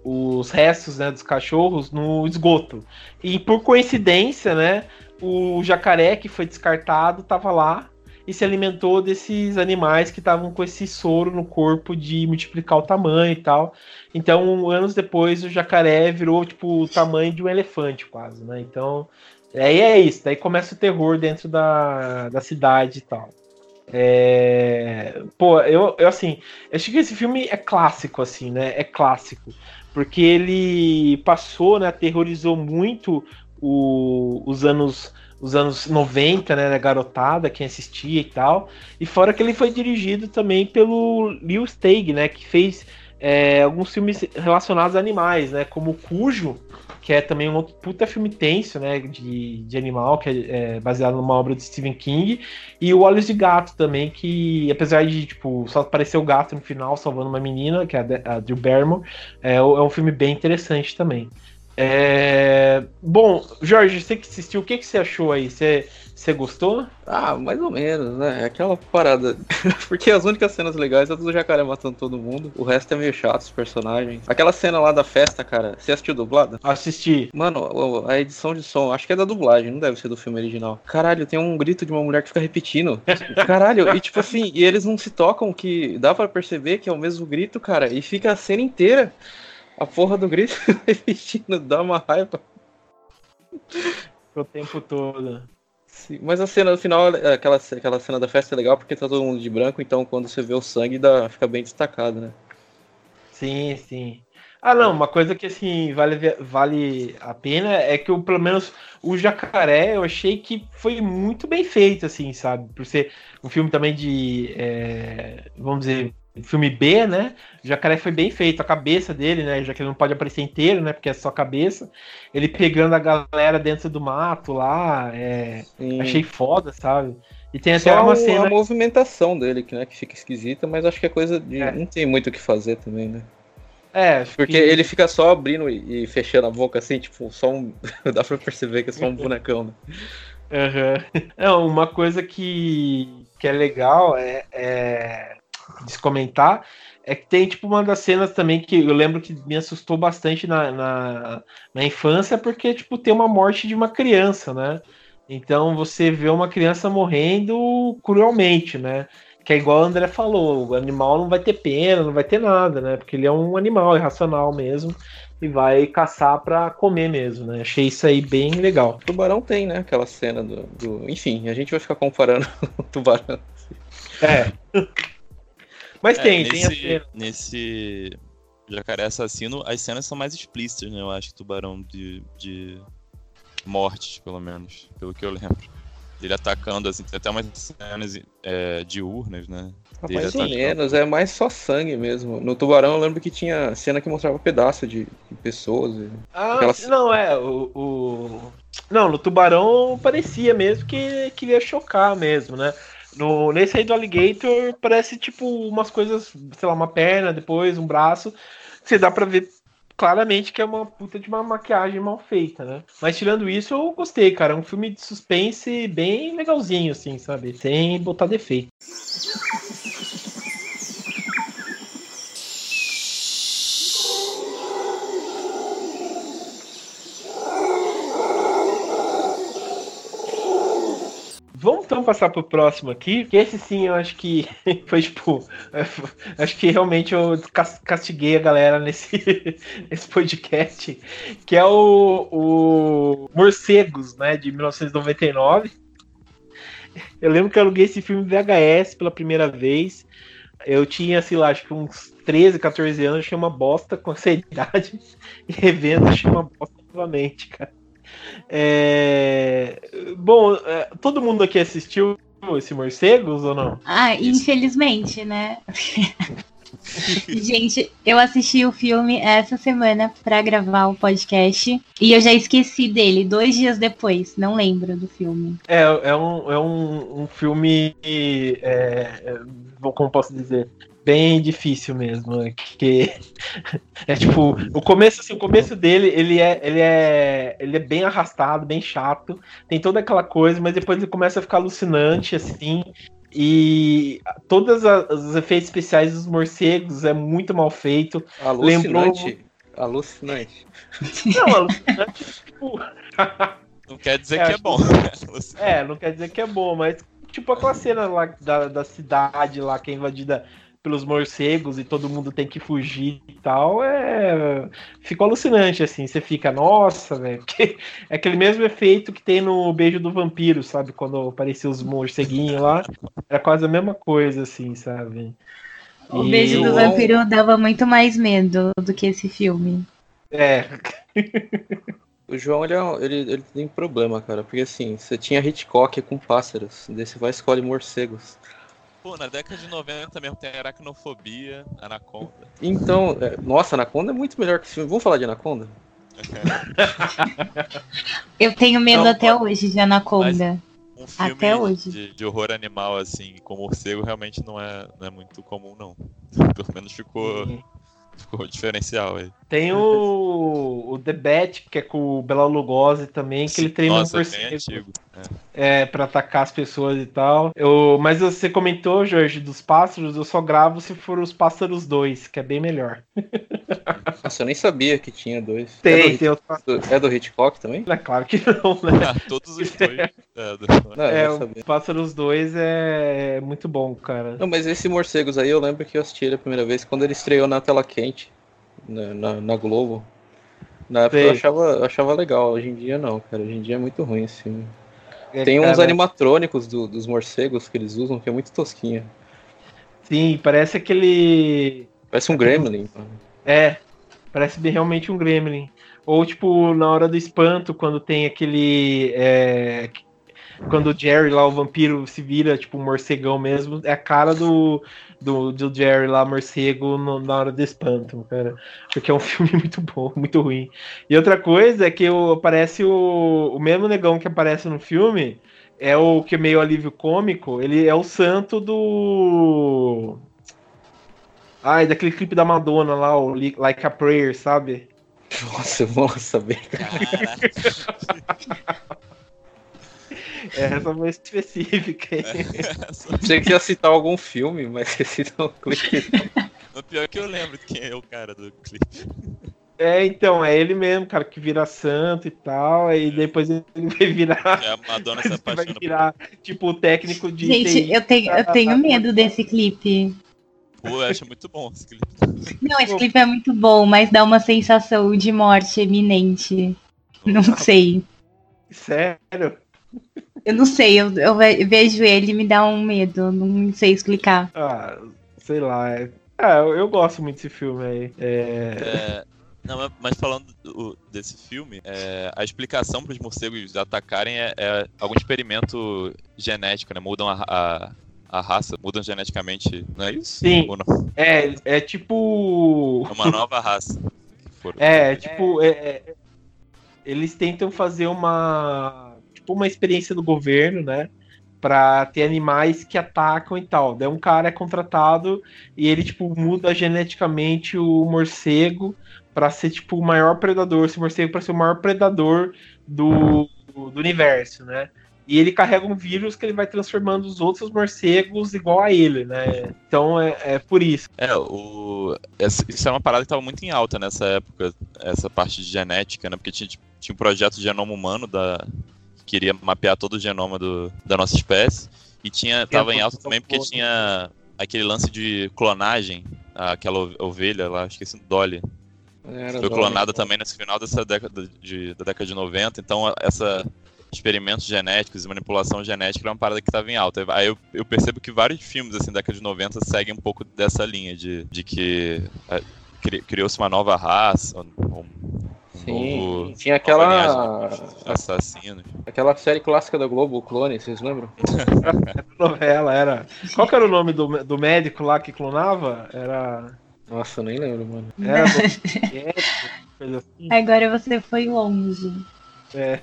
os restos né, dos cachorros no esgoto. E por coincidência, né, o jacaré que foi descartado estava lá e se alimentou desses animais que estavam com esse soro no corpo de multiplicar o tamanho e tal. Então, anos depois, o jacaré virou tipo o tamanho de um elefante, quase, né? Então, aí é isso. Daí começa o terror dentro da, da cidade e tal. É... Pô, eu, eu assim, acho que esse filme é clássico, assim, né? É clássico porque ele passou, né, aterrorizou muito o, os anos os anos 90, né, da garotada, quem assistia e tal. E fora que ele foi dirigido também pelo Lil Steig, né, que fez é, alguns filmes relacionados a animais, né, como Cujo, que é também um outro puta filme tenso, né, de, de animal, que é, é baseado numa obra de Stephen King, e o Olhos de Gato também, que apesar de, tipo, só aparecer o gato no final salvando uma menina, que é a, a Drew Barrymore, é, é um filme bem interessante também. É... Bom, Jorge, você que assistiu, o que, que você achou aí? Você você gostou? Ah, mais ou menos, né? É aquela parada. Porque as únicas cenas legais é do jacaré matando todo mundo. O resto é meio chato, os personagens. Aquela cena lá da festa, cara. Você assistiu dublada? Assisti. Mano, a edição de som, acho que é da dublagem, não deve ser do filme original. Caralho, tem um grito de uma mulher que fica repetindo. Caralho, e tipo assim, e eles não se tocam que dá para perceber que é o mesmo grito, cara. E fica a cena inteira. A porra do grito repetindo, dá uma raiva. O tempo todo. Sim, mas a cena no final, é, aquela, aquela cena da festa é legal porque tá todo mundo de branco, então quando você vê o sangue dá, fica bem destacado, né? Sim, sim. Ah, não, uma coisa que assim vale, vale a pena é que o, pelo menos o Jacaré eu achei que foi muito bem feito, assim, sabe? Por ser um filme também de, é, vamos dizer, filme B, né? O jacaré foi bem feito, a cabeça dele, né? Já que ele não pode aparecer inteiro, né? Porque é só a cabeça. Ele pegando a galera dentro do mato lá. É... Achei foda, sabe? E tem até só uma cena. a movimentação dele, que, né, que fica esquisita, mas acho que é coisa de. É. Não tem muito o que fazer também, né? É, porque que... ele fica só abrindo e, fechando a boca assim, tipo, só um. Dá pra perceber que é só um bonecão, né? Uhum. É, uma coisa que, que é legal é, é de comentar é que tem tipo uma das cenas também que eu lembro que me assustou bastante na, na, na, infância, porque tipo tem uma morte de uma criança, né? Então você vê uma criança morrendo cruelmente, né? Que é igual o André falou, o animal não vai ter pena, não vai ter nada, né? Porque ele é um animal irracional mesmo e vai caçar para comer mesmo, né? Achei isso aí bem legal. O tubarão tem, né? Aquela cena do, do... enfim, a gente vai ficar comparando o tubarão. É. Mas é, tem, nesse, tem a Nesse Jacaré Assassino, as cenas são mais explícitas, né? Eu acho que Tubarão de, de mortes, pelo menos, pelo que eu lembro. Ele atacando, assim, tem até umas cenas é, diurnas, né? Ah, mais ou menos, é mais só sangue mesmo. No Tubarão eu lembro que tinha cena que mostrava pedaço de, de pessoas. Ah, aquelas... não, é, o, o, Não, no Tubarão parecia mesmo que queria chocar mesmo, né? No, nesse aí do Alligator, parece tipo umas coisas, sei lá, uma perna, depois um braço. Você dá pra ver claramente que é uma puta de uma maquiagem mal feita, né? Mas tirando isso, eu gostei, cara. É um filme de suspense bem legalzinho, assim, sabe? Sem botar defeito. Vamos então passar pro próximo aqui, que esse sim eu acho que foi tipo. Acho que realmente eu castiguei a galera nesse, nesse podcast, que é o, o Morcegos, né, de 1999. Eu lembro que eu aluguei esse filme VHS pela primeira vez. Eu tinha, sei lá, acho que uns 13, 14 anos, achei uma bosta com essa idade. E revendo, achei uma bosta novamente, cara. É... Bom, é, todo mundo aqui assistiu esse Morcegos ou não? Ah, infelizmente, né? Gente, eu assisti o filme essa semana para gravar o podcast e eu já esqueci dele dois dias depois, não lembro do filme. É, é um, é um, um filme, é, é como posso dizer, bem difícil mesmo, né? que é tipo, o começo, assim, o começo dele, ele é, ele é, ele é bem arrastado, bem chato, tem toda aquela coisa, mas depois ele começa a ficar alucinante, assim, e todos os efeitos especiais dos morcegos é muito mal feito. Alucinante. Lembrou... Alucinante. Não, alucinante, tipo... Não quer dizer é, que é bom. é, não quer dizer que é bom, mas tipo aquela cena lá da, da cidade lá que é invadida pelos morcegos e todo mundo tem que fugir e tal, é. Ficou alucinante, assim. Você fica, nossa, velho. É aquele mesmo efeito que tem no Beijo do Vampiro, sabe? Quando apareciam os morceguinhos lá. Era quase a mesma coisa, assim, sabe? O e... Beijo do Vampiro dava muito mais medo do que esse filme. É. O João, ele, é, ele, ele tem problema, cara. Porque assim, você tinha Hitchcock com pássaros. Daí você vai escolher morcegos. Pô, na década de 90 mesmo tem aracnofobia, Anaconda. Então, é, nossa, Anaconda é muito melhor que esse filme. Vamos falar de Anaconda? Eu tenho medo não, até hoje de Anaconda. Um filme até hoje. De, de, horror animal, assim, com morcego, realmente não é, não é muito comum, não. Pelo menos ficou. Uhum. Ficou diferencial aí. Tem o, o The Bat, que é com o Bela Lugosi também, que Sim, ele treina nossa, um morcego. É. é, pra atacar as pessoas e tal. Eu, mas você comentou, Jorge, dos pássaros, eu só gravo se for os pássaros dois, que é bem melhor. Nossa, eu nem sabia que tinha dois. Tem, é do, tem outro... É do Hitchcock também? É claro que não, né? Ah, todos os dois. É, do... não, é o Pássaros 2 é muito bom, cara. Não, mas esse Morcegos aí eu lembro que eu assisti ele a primeira vez quando ele estreou na tela quente, na, na, na Globo. Na época Sei. eu achava, eu achava legal, hoje em dia não, cara. Hoje em dia é muito ruim esse filme. É, Tem uns animatrônicos do, dos morcegos que eles usam que é muito tosquinha. Sim, parece aquele. Parece um gremlin. É, parece realmente um gremlin. Ou tipo, na hora do espanto, quando tem aquele. É, quando o Jerry lá, o vampiro, se vira, tipo, um morcegão mesmo, é a cara do, do, do Jerry lá, morcego, no, na hora do espanto, cara. Porque é um filme muito bom, muito ruim. E outra coisa é que o, aparece o, o mesmo negão que aparece no filme, é o que é meio alívio cômico, ele é o santo do. Ai, daquele clipe da Madonna lá, o Like a Prayer, sabe? Nossa, eu vou saber. Essa foi específica. Aí. Pensei que ia citar algum filme, mas você citou um clipe. O pior é que eu lembro quem é o cara do clipe. É, então, é ele mesmo, cara, que vira santo e tal, aí é. depois ele vai virar. É a Madonna se vai virar, por... tipo, o técnico de. Gente, TI, eu tenho, eu tenho medo desse clipe. Pô, eu acho muito bom esse clipe. Não, esse clipe é muito bom, mas dá uma sensação de morte eminente. Não sei. Sério? Eu não sei, eu, eu vejo ele e me dá um medo, não sei explicar. Ah, sei lá. É... Ah, eu, eu gosto muito desse filme aí. É... é... Não, mas falando do, desse filme, é, a explicação para os morcegos atacarem é, é, algum experimento genético, né? Mudam a, a, a, raça, mudam geneticamente, não é isso? Sim. É, é tipo. Uma nova raça. É, tipo. É, é, eles tentam fazer uma tipo uma experiência do governo, né? para ter animais que atacam e tal. Daí um cara é contratado e ele tipo muda geneticamente o morcego para ser tipo o maior predador, esse morcego para ser o maior predador do, do universo, né? E ele carrega um vírus que ele vai transformando os outros morcegos igual a ele, né? Então é, é por isso. É, o... isso é uma parada que estava muito em alta nessa época, essa parte de genética, né? Porque tinha, tinha um projeto de genoma humano da, queria mapear todo o genoma do, da nossa espécie. E tinha, tava em alta também porque tinha aquele lance de clonagem, aquela ovelha lá, esqueci do Dolly. Era Foi clonada também nesse final dessa década de, da década de 90, então essa experimentos genéticos e manipulação genética era uma parada que estava em alta. Aí eu, eu, percebo que vários filmes assim da década de 90 seguem um pouco dessa linha de, de que é, criou-se uma nova raça, um, Sim, novo, tinha aquela. Assassino. Aquela série clássica da Globo, o Clone, vocês lembram? novela, era. Qual que era o nome do, do médico lá que clonava? Era. Nossa, eu nem lembro, mano. Era assim. Agora você foi longe. É.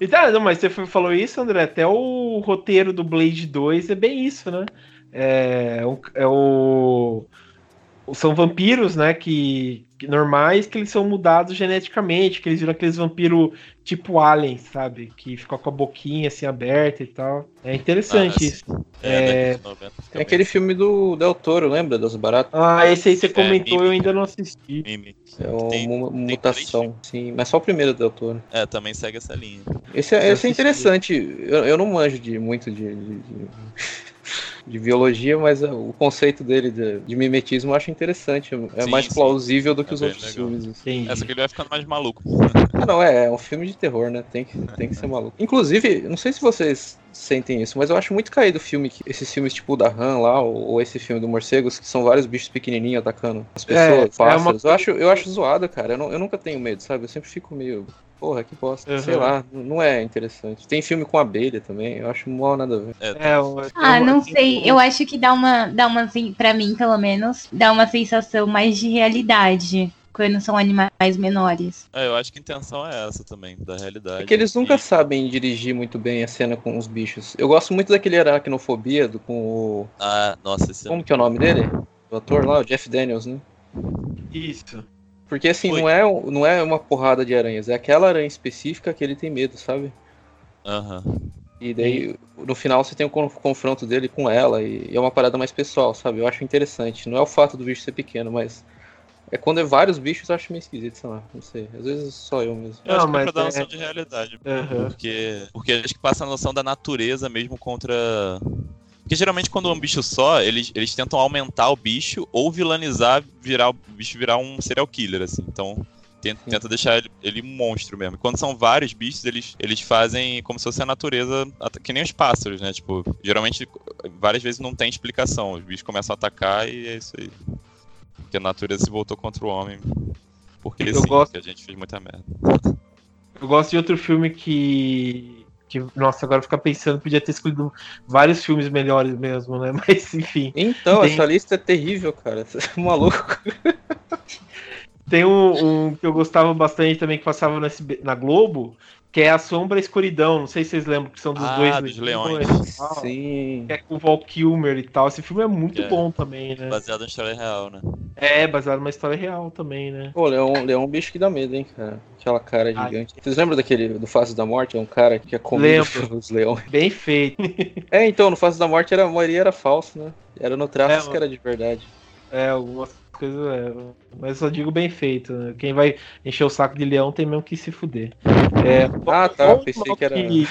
E tá, não, mas você falou isso, André. Até o roteiro do Blade 2 é bem isso, né? É, é o. São vampiros, né? Que, normais que eles são mudados geneticamente, que eles viram aqueles vampiros tipo alien, sabe? Que ficam com a boquinha assim aberta e tal. É interessante ah, isso. É, é... aquele filme do Del Toro, lembra? Das baratas? Ah, esse aí você é, comentou, é, eu ainda não assisti. É uma mutação, sim. Mas só o primeiro Del Toro. É, também segue essa linha. Esse, é, esse é interessante. Eu, eu não manjo de muito de... de, de de biologia, mas o conceito dele de, de mimetismo eu acho interessante. É sim, mais sim. plausível do que é os outros legal. filmes. Assim. Essa aqui ele vai ficando mais maluco. Ah, não, é, é um filme de terror, né? Tem que, tem que ser maluco. Inclusive, não sei se vocês sentem isso, mas eu acho muito caído o filme, esses filmes tipo da Han lá, ou, ou, esse filme do Morcegos, que são vários bichos pequenininhos atacando as pessoas, é, pássaros. É uma... eu, acho, eu acho zoado, cara. Eu, não, eu nunca tenho medo, sabe? Eu sempre fico meio porra, que bosta. Uhum. Sei lá, não é interessante. Tem filme com abelha também, eu acho mal nada a ver. É, é ah, não sei. Eu acho que dá uma, dá uma, assim, pra mim, pelo menos, dá uma sensação mais de realidade quando são animais menores. É, eu acho que a intenção é essa também, da realidade. É que eles nunca e... sabem dirigir muito bem a cena com os bichos. Eu gosto muito daquele aracnofobia do, com o. Ah, nossa, esse Como é... que é o nome dele? O ator lá, o Jeff Daniels, né? Isso. Porque assim, não é, não é uma porrada de aranhas, é aquela aranha específica que ele tem medo, sabe? Aham. Uhum. E daí, no final, você tem o um confronto dele com ela, e é uma parada mais pessoal, sabe? Eu acho interessante. Não é o fato do bicho ser pequeno, mas. É quando é vários bichos, eu acho meio esquisito, sei lá. Não sei. Às vezes só eu mesmo. Eu não, acho mas que é pra dar noção é... de realidade. Uhum. Porque, porque acho que passa a noção da natureza mesmo contra porque geralmente quando é um bicho só, eles, eles tentam aumentar o bicho ou vilanizar, virar o bicho virar um serial killer, assim. Então, tenta, tenta deixar ele, ele, um monstro mesmo. Quando são vários bichos, eles, eles fazem como se fosse a natureza, que nem os pássaros, né? Tipo, geralmente, várias vezes não tem explicação. Os bichos começam a atacar e é isso aí. Porque a natureza se voltou contra o homem. Porque eu sim, gosto... que a gente fez muita merda. Eu gosto de outro filme que que, nossa, agora ficar pensando, podia ter escolhido vários filmes melhores mesmo, né? Mas enfim. Então, tem... essa lista é terrível, cara. Você é maluco. tem um, um, que eu gostava bastante também que passava na, na Globo, que é a Sombra e a Escuridão. Não sei se vocês lembram que são dos ah, dois dos leões. Sim. Que é com o Val Kilmer e tal. Esse filme é muito é. bom também, né? Baseado em história real, né? É, baseado numa história real também, né? Pô, Leão, Leão é um bicho que dá medo, hein, cara. Aquela cara gigante. Vocês lembram daquele do Face da Morte? É um cara que é comido pelos leões. Bem feito. é, então, no Face da Morte era, a maioria era falso, né? Era no traço é, que era de verdade. É, algumas coisas é. Mas eu só digo bem feito. Né? Quem vai encher o saco de leão tem mesmo que se fuder. É, ah, tá. Pensei que era. Que,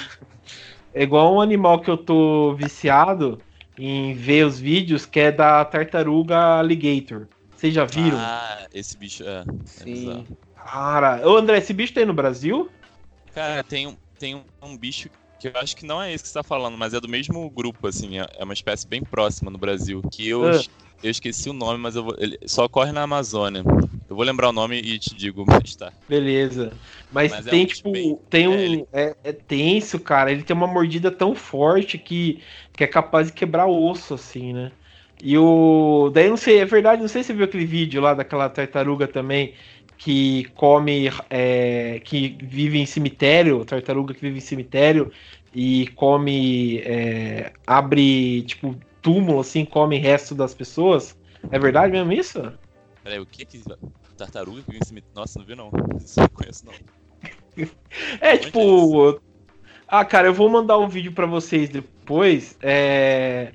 é igual um animal que eu tô viciado em ver os vídeos, que é da tartaruga alligator. Vocês já viram? Ah, esse bicho é. é Sim. Cara, ô André, esse bicho tem no Brasil? Cara, tem um, tem um, um bicho que eu acho que não é esse que você tá falando, mas é do mesmo grupo, assim, é, é uma espécie bem próxima no Brasil. Que eu, ah. Eu esqueci o nome, mas eu vou, ele só ocorre na Amazônia. Eu vou lembrar o nome e te digo mais tá. Beleza. Mas, mas é tem, é um tipo, bem... tem um. É, ele... é, é, tenso, cara. Ele tem uma mordida tão forte que, que é capaz de quebrar osso, assim, né? E o. Daí não sei, é verdade, não sei se você viu aquele vídeo lá daquela tartaruga também que come. É, que vive em cemitério, tartaruga que vive em cemitério, e come. É, abre, tipo, túmulo, assim, come resto das pessoas. É verdade mesmo isso? Peraí, o que que. Tartaruga que cemitério? Nossa, não vi não. Isso não conheço não. é, tipo. Ah, cara, eu vou mandar um vídeo para vocês depois. É.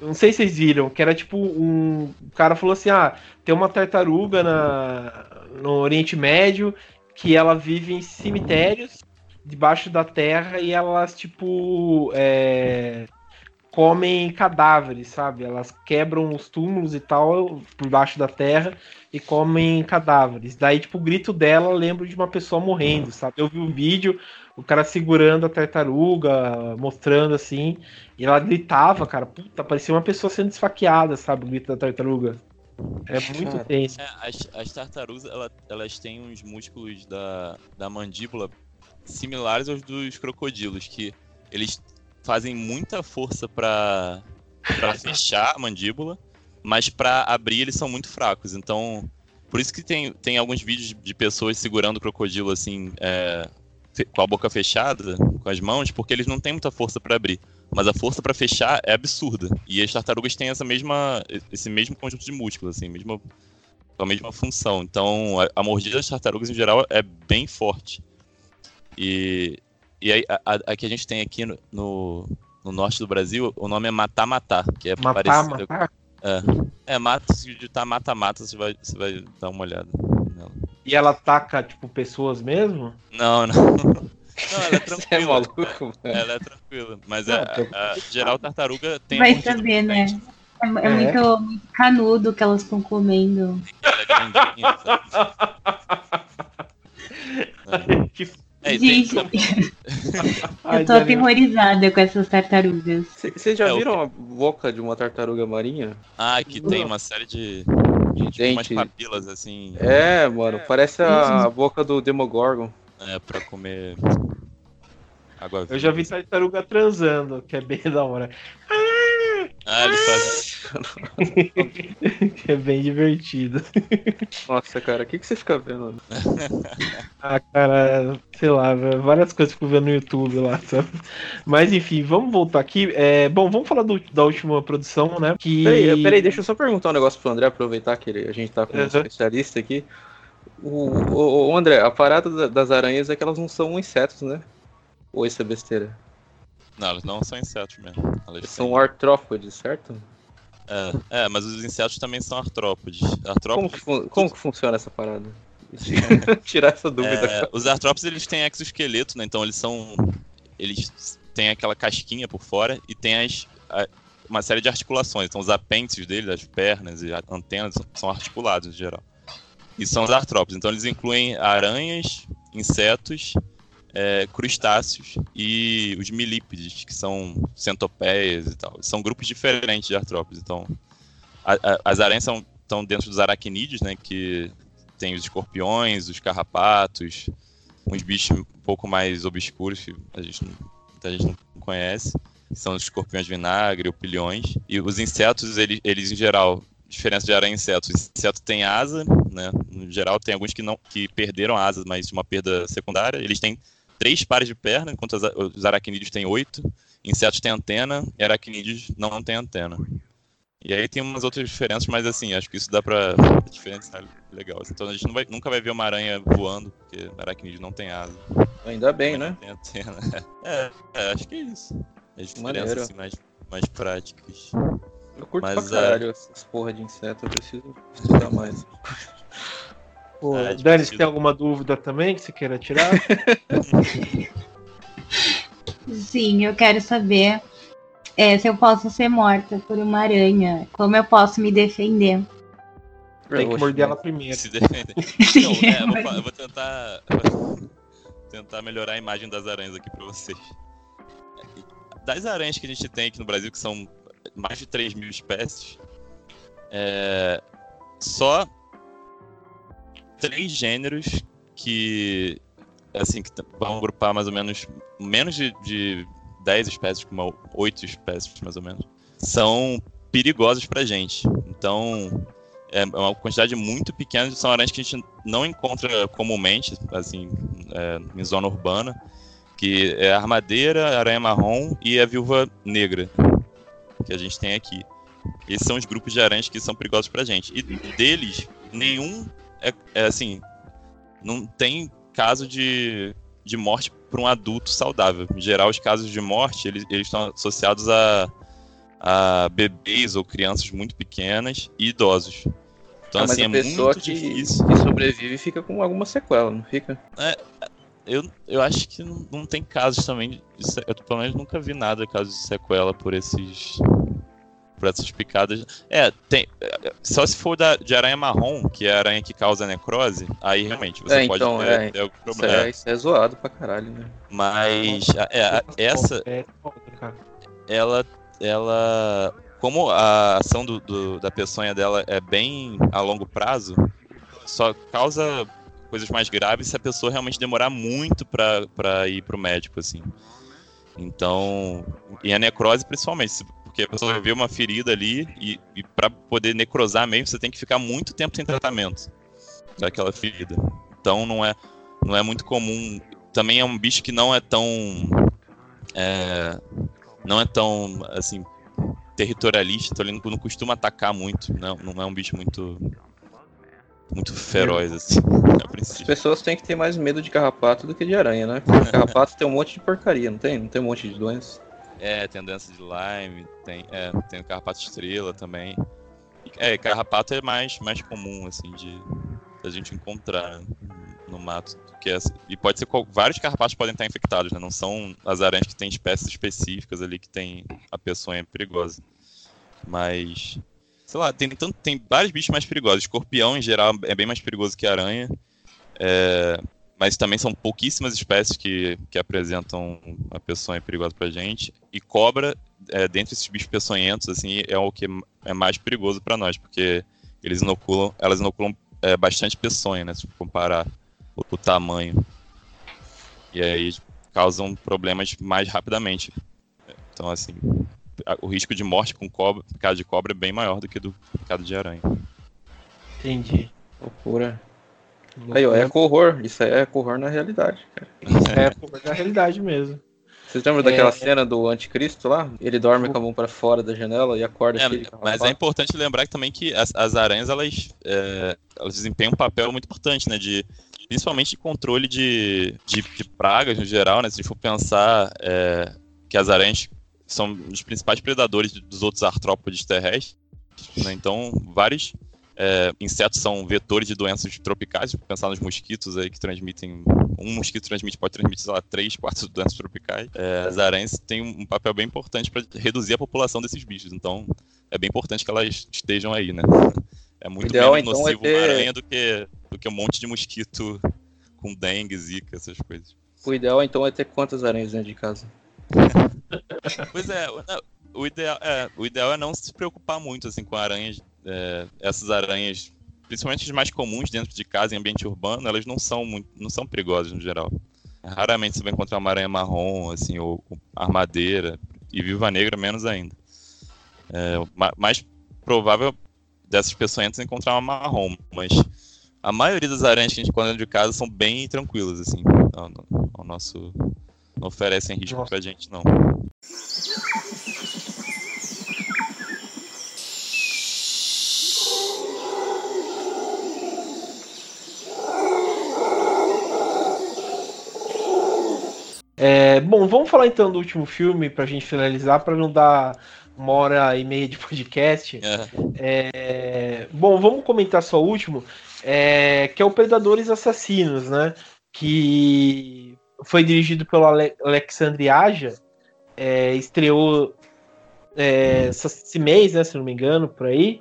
Não sei se vocês viram, que era tipo um. O cara falou assim: ah, tem uma tartaruga na... no Oriente Médio que ela vive em cemitérios debaixo da terra e elas, tipo. É... comem cadáveres, sabe? Elas quebram os túmulos e tal por baixo da terra e comem cadáveres. Daí, tipo, o grito dela lembra de uma pessoa morrendo, sabe? Eu vi um vídeo, o cara segurando a tartaruga, mostrando assim, e ela gritava, cara, puta, parecia uma pessoa sendo esfaqueada, sabe? O grito da tartaruga. É muito cara, tenso. É, as, as, tartarugas, ela, elas têm uns músculos da, da mandíbula similares aos dos crocodilos, que eles fazem muita força para fechar a mandíbula, mas para abrir eles são muito fracos. Então, por isso que tem, tem alguns vídeos de pessoas segurando o crocodilo assim, é, com a boca fechada, com as mãos, porque eles não têm muita força para abrir. Mas a força para fechar é absurda. E as tartarugas têm essa mesma, esse mesmo conjunto de músculos, assim, mesma, a mesma função. Então, a, a mordida das tartarugas em geral é bem forte. E, e aí, a, a, que a gente tem aqui no, no, no, norte do Brasil, o nome é Matá-Matá, que é matá, parecido. Matá? É, é mata, se digitar mata-mata, você vai, você vai dar uma olhada nela. E ela ataca, tipo, pessoas mesmo? Não, não. Não, ela é tranquila. é maluco, ela é tranquila. Mas é, a, a, geral tartaruga tem. Vai saber, né? É, é, é, Muito, muito canudo que elas estão comendo. Ela é grandinha, sabe? que é, Gente, eu tô aterrorizada com essas tartarugas. Vocês já é, viram a boca de uma tartaruga marinha? Ah, que tem uma série de, de tipo, umas papilas assim. É, mano, parece a, a boca do Demogorgon. É, pra comer água Eu já vi tartaruga transando, que é bem da hora. Ah, ele faz. é bem divertido. Nossa, cara, o que, que você fica vendo? ah, cara, sei lá, várias coisas que eu fico vendo no YouTube lá, sabe? Mas enfim, vamos voltar aqui. É, bom, vamos falar do, da última produção, né? Que... Peraí, peraí, deixa eu só perguntar um negócio pro André, aproveitar que ele, a gente tá com um especialista aqui. O, o, o, André, a parada das aranhas é que elas não são insetos, né? Ou isso é besteira? Não, elas não são insetos mesmo. Elas são artrópodes, certo? É, é, mas os insetos também são artrópodes. artrópodes... Como, que como que funciona essa parada? Tirar essa dúvida. É, os artrópodes eles têm exoesqueleto, né? Então eles são. Eles têm aquela casquinha por fora e tem as, a, uma série de articulações. Então os apêndices deles, as pernas e antenas são articulados em geral. E são os artrópodes. Então eles incluem aranhas, insetos é, crustáceos e os milípedes, que são centopeias e tal. São grupos diferentes de artrópodes. Então, a, a, as aranhas são, estão dentro dos aracnídeos, né, que tem os escorpiões, os carrapatos, uns bichos um pouco mais obscuros que a gente, a gente não conhece. São os escorpiões de vinagre, opilhões. E os insetos, eles, eles em geral, diferença de aranha e inseto. O inseto tem asa, né? No geral, tem alguns que não que perderam asas, mas uma perda secundária. Eles têm três pares de perna, enquanto os aracnídeos têm oito. Insetos têm antena e aracnídeos não têm antena. E aí tem umas outras diferenças, mas assim, acho que isso dá pra diferenciar legal. Então a gente vai, nunca vai ver uma aranha voando, porque aracnídeo não tem asa. Ainda bem, né? Tem antena. É, é, acho que é isso. As diferenças assim, mais, mais práticas. Eu curto mas, pra caralho é... essas porra de inseto, eu preciso estudar mais. Pô, é, Dani, você tem alguma dúvida também que você queira tirar? Sim, eu quero saber é, se eu posso ser morta por uma aranha. Como eu posso me defender? Tem que morder ela primeiro. Se defender. Então, é, eu, vou, eu vou tentar, tentar melhorar a imagem das aranhas aqui pra vocês. Das aranhas que a gente tem aqui no Brasil, que são mais de 3 mil espécies, é, só três gêneros que assim que vão agrupar mais ou menos menos de, de 10 espécies, como 8 espécies mais ou menos, são perigosos pra gente. Então, é uma quantidade muito pequena, são aranhas que a gente não encontra comumente, assim, é, em zona urbana, Que é a armadeira, a aranha marrom e a viúva negra. Que a gente tem aqui. Esses são os grupos de aranhas que são perigosos pra gente. E deles, nenhum é, é assim. Não tem caso de, de morte para um adulto saudável. Em geral, os casos de morte eles, eles estão associados a, a bebês ou crianças muito pequenas e idosos. Então, ah, assim, é pessoa que, difícil. que sobrevive fica com alguma sequela, não fica? É, eu, eu acho que não, não tem casos também. De, eu pelo menos nunca vi nada de casos de sequela por esses por essas picadas. É, tem. Só se for da, de aranha marrom, que é a aranha que causa necrose, aí realmente você é, pode então, ter, é, ter algum problema. Isso é, isso é zoado pra caralho, né? Mas é, essa. Ela. Ela. Como a ação do, do, da peçonha dela é bem a longo prazo, só causa coisas mais graves se a pessoa realmente demorar muito para ir pro médico, assim. Então, e a necrose principalmente, porque a pessoa vê uma ferida ali e, e para poder necrosar mesmo, você tem que ficar muito tempo sem tratamento daquela ferida. Então não é, não é muito comum. Também é um bicho que não é tão. É, não é tão assim territorialista, então ele não costuma atacar muito, não, não é um bicho muito muito feroz assim. As pessoas têm que ter mais medo de carrapato do que de aranha, né? carrapato tem um monte de porcaria, não tem? Não tem um monte de doenças. É, tem a dança de Lyme, tem, é, tem o carrapato estrela também. É, carrapato é mais, mais comum, assim, de a gente encontrar no mato. Que é, e pode ser vários carrapatos podem estar infectados, né? Não são as aranhas que têm espécies específicas ali que tem a peçonha perigosa. Mas, sei lá, tem, tanto, tem vários bichos mais perigosos. Escorpião, em geral, é bem mais perigoso que aranha. É, mas também são pouquíssimas espécies que, que apresentam a peçonha perigosa pra gente. E cobra, é, dentre esses bichos peçonhentos, assim, é o que é mais perigoso para nós, porque eles inoculam, elas inoculam é, bastante peçonha, né, se comparar o, o, tamanho. E aí causam problemas mais rapidamente. Então, assim, o risco de morte com cobra, picada de cobra é bem maior do que do picado de aranha. Entendi. Loucura. Aí, ó, é horror. Isso aí é horror na realidade, cara. É horror na realidade mesmo. Vocês lembram é... daquela cena do anticristo lá? Ele dorme com a mão para fora da janela e acorda é, Mas é importante lembrar também que as, as aranhas, elas, é, elas desempenham um papel muito importante, né? De, principalmente de controle de, de, de pragas no geral, né? Se a gente for pensar é, que as aranhas são os principais predadores dos outros artrópodes terrestres, né? Então, vários é, insetos são vetores de doenças tropicais, pensar nos mosquitos aí que transmitem. Um mosquito transmite, pode transmitir, sei lá, três, quatro doenças tropicais. É, as aranhas têm um papel bem importante para reduzir a população desses bichos. Então, é bem importante que elas estejam aí, né? É muito ideal, menos então, nocivo é ter... uma aranha do que, do que um monte de mosquito com dengue, zika, essas coisas. O ideal, então, é ter quantas aranhas dentro de casa? pois é, o ideal, é, o ideal é não se preocupar muito assim com aranhas é, essas aranhas, principalmente as mais comuns dentro de casa em ambiente urbano, elas não são muito, não são perigosas no geral. Raramente você vai encontrar uma aranha marrom, assim, ou, ou armadeira, e viva negra menos ainda. É, mais provável dessas peçonhentas encontrar uma marrom, mas a maioria das aranhas que a gente encontra dentro de casa são bem tranquilas, assim, ao, ao nosso não oferecem risco Nossa. pra gente, não. É, bom, vamos falar então do último filme pra gente finalizar, para não dar uma hora e meia de podcast. É. É, bom, vamos comentar só o último, é, que é o Predadores Assassinos, né? Que foi dirigido pelo Ale Alexandre Aja, é, estreou é, esse mês, né? Se não me engano, por aí.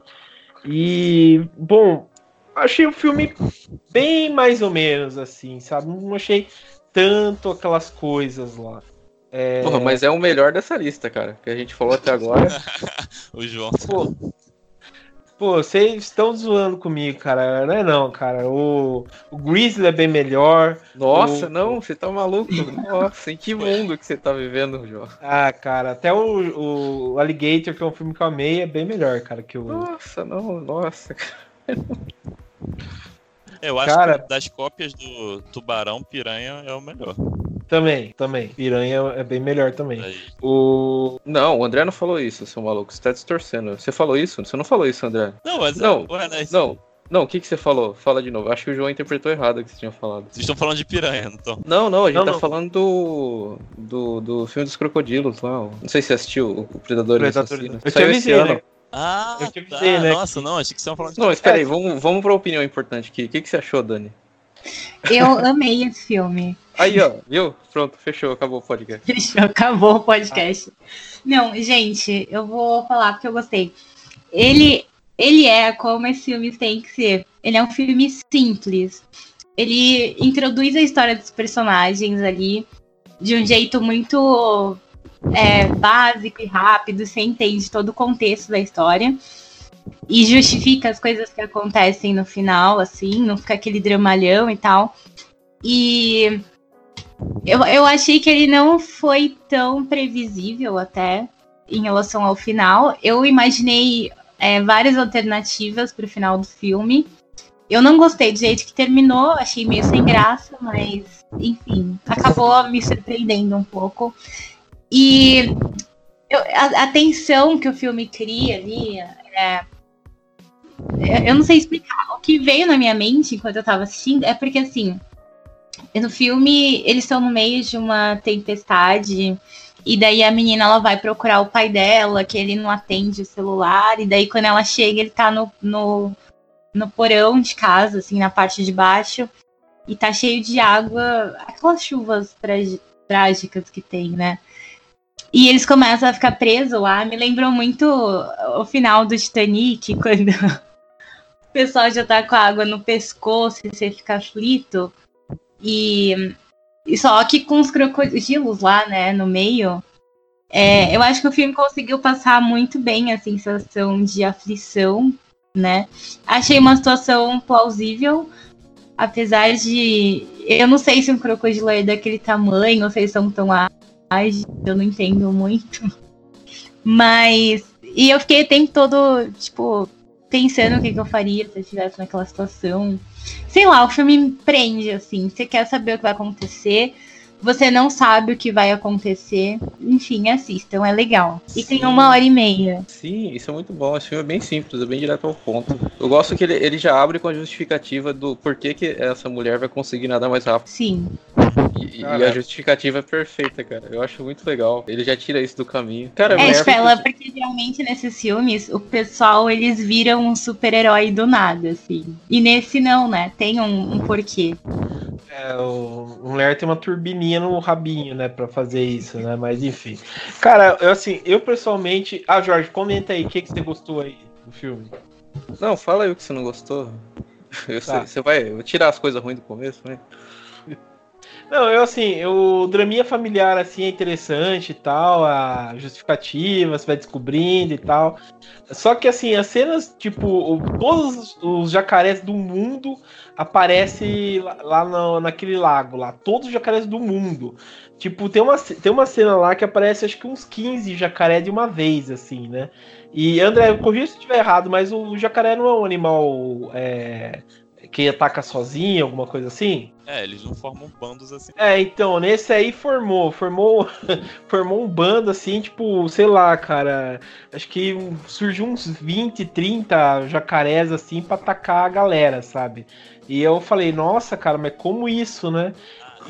E, bom, achei o filme bem mais ou menos assim, sabe? Não achei tanto aquelas coisas lá. É... Porra, mas é o melhor dessa lista, cara, que a gente falou até agora. o João. Pô, pô, vocês estão zoando comigo, cara. Não é não, cara. O, o Grizzly é bem melhor. Nossa, o... não, você tá maluco. Nossa, em que mundo que você tá vivendo, João? Ah, cara, até o, o Alligator, que é um filme que eu amei, é bem melhor, cara, que o... Nossa, não, nossa, cara. Eu acho Cara... que das cópias do Tubarão, Piranha é o melhor. Também, também. Piranha é bem melhor também. Aí. O. Não, o André não falou isso, seu maluco. Você tá distorcendo. Você falou isso? Você não falou isso, André. Não, mas não. Ué, né, não. Não, o que, que você falou? Fala de novo. Acho que o João interpretou errado o que você tinha falado. Vocês estão falando de piranha, não estão? Não, não, a gente não, tá não. falando do, do, do filme dos crocodilos lá. Não sei se você assistiu o Predador, Predador Assassino. Eu Saiu esse ano. Né? Ah, eu te avisei, tá. né? Nossa, não, achei que você ia falando de... Não, mas peraí, vamos, vamos pra opinião importante aqui. O que, que você achou, Dani? Eu amei esse filme. Aí, ó, viu? Pronto, fechou, acabou o podcast. Fechou, acabou o podcast. Não, gente, eu vou falar porque eu gostei. Ele, ele é como esses filmes têm que ser. Ele é um filme simples. Ele introduz a história dos personagens ali de um jeito muito é, básico e rápido, você entende todo o contexto da história e justifica as coisas que acontecem no final, assim, não fica aquele dramalhão e tal. E eu, eu achei que ele não foi tão previsível até em relação ao final. Eu imaginei é, várias alternativas para o final do filme. Eu não gostei do jeito que terminou, achei meio sem graça, mas enfim, acabou me surpreendendo um pouco. E eu, a, a, tensão que o filme cria ali, é, eu não sei explicar. O que veio na minha mente enquanto eu tava assistindo é porque, assim, no filme eles estão no meio de uma tempestade. E daí a menina ela vai procurar o pai dela, que ele não atende o celular. E daí quando ela chega, ele tá no, no, no porão de casa, assim, na parte de baixo. E tá cheio de água, aquelas chuvas trágicas que tem, né? E eles começam a ficar presos lá. Me lembrou muito o final do Titanic, quando o pessoal já tá com a água no pescoço e você fica aflito. E, e só que com os crocodilos lá, né, no meio. É, eu acho que o filme conseguiu passar muito bem a sensação de aflição, né? Achei uma situação plausível, apesar de. Eu não sei se um crocodilo é daquele tamanho, ou se eles são tão ágeis, eu não entendo muito. Mas. E eu fiquei o tempo todo, tipo, pensando o que, que eu faria se eu estivesse naquela situação. Sei lá, o filme prende, assim. Você quer saber o que vai acontecer, você não sabe o que vai acontecer. Enfim, assistam, é legal. E Sim. tem uma hora e meia. Sim, isso é muito bom. Esse filme é bem simples, é bem direto ao ponto. Eu gosto que ele, ele já abre com a justificativa do porquê que essa mulher vai conseguir nadar mais rápido. Sim. E, e, a justificativa é perfeita, cara. Eu acho muito legal. Ele já tira isso do caminho. Cara, é, tipo, ela, porque realmente nesses filmes, o pessoal, eles viram um super-herói do nada, assim. E nesse não, né? Tem um, um porquê. É, o, o Ler tem uma turbininha no rabinho, né, pra fazer isso, né? Mas enfim. Cara, eu assim, eu pessoalmente. Ah, Jorge, comenta aí, o que, que você gostou aí do filme? Não, fala aí o que você não gostou. Eu tá. sei, você vai eu tirar as coisas ruins do começo, né? Não, eu assim, o draminha familiar assim é interessante e tal, a justificativa, você vai descobrindo e tal. Só que assim, as cenas, tipo, todos os jacarés do mundo aparecem lá no, naquele lago lá, todos os jacarés do mundo. Tipo, tem uma, tem uma cena lá que aparece acho que uns 15 jacaré de uma vez, assim, né? E André, corrija se eu estiver errado, mas o jacaré não é um animal é, que ataca sozinho, alguma coisa assim? É, eles não formam bandos assim. É, então, nesse aí formou, formou, formou um bando assim, tipo, sei lá, cara, acho que surgiu uns 20, 30 jacarés assim para atacar a galera, sabe? E eu falei, nossa, cara, mas como isso, né?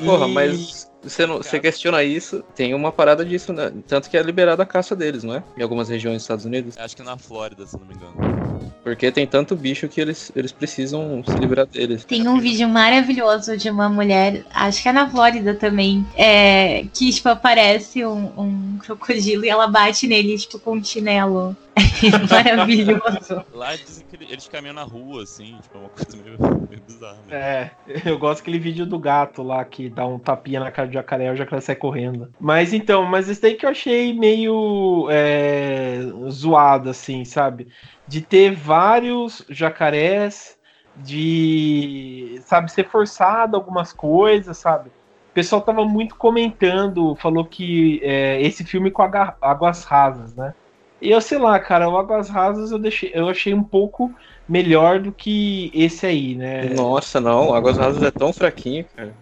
Porra, e... mas você, não, você questiona isso, tem uma parada disso, né? Tanto que é liberada a caça deles, não é? Em algumas regiões dos Estados Unidos. Acho que na Flórida, se não me engano. Porque tem tanto bicho que eles, eles precisam se livrar deles. Tem um vídeo maravilhoso de uma mulher, acho que é na Flórida também, é, que tipo, aparece um, um crocodilo e ela bate nele, tipo, com um chinelo. Maravilhoso. Lá dizem que eles caminham na rua, assim, tipo, é uma coisa meio, meio bizarra. Mesmo. É, eu gosto daquele vídeo do gato lá que dá um tapinha na cara do jacaré e o jacaré sai correndo. Mas então, mas esse daí que eu achei meio é, zoado, assim, sabe? De ter vários jacarés, de, sabe, ser forçado algumas coisas, sabe? O pessoal tava muito comentando, falou que é, esse filme com águas rasas, né? E eu sei lá, cara, o Águas Rasas eu, deixei, eu achei um pouco melhor do que esse aí, né? Nossa, não, Águas Rasas é tão fraquinho, cara.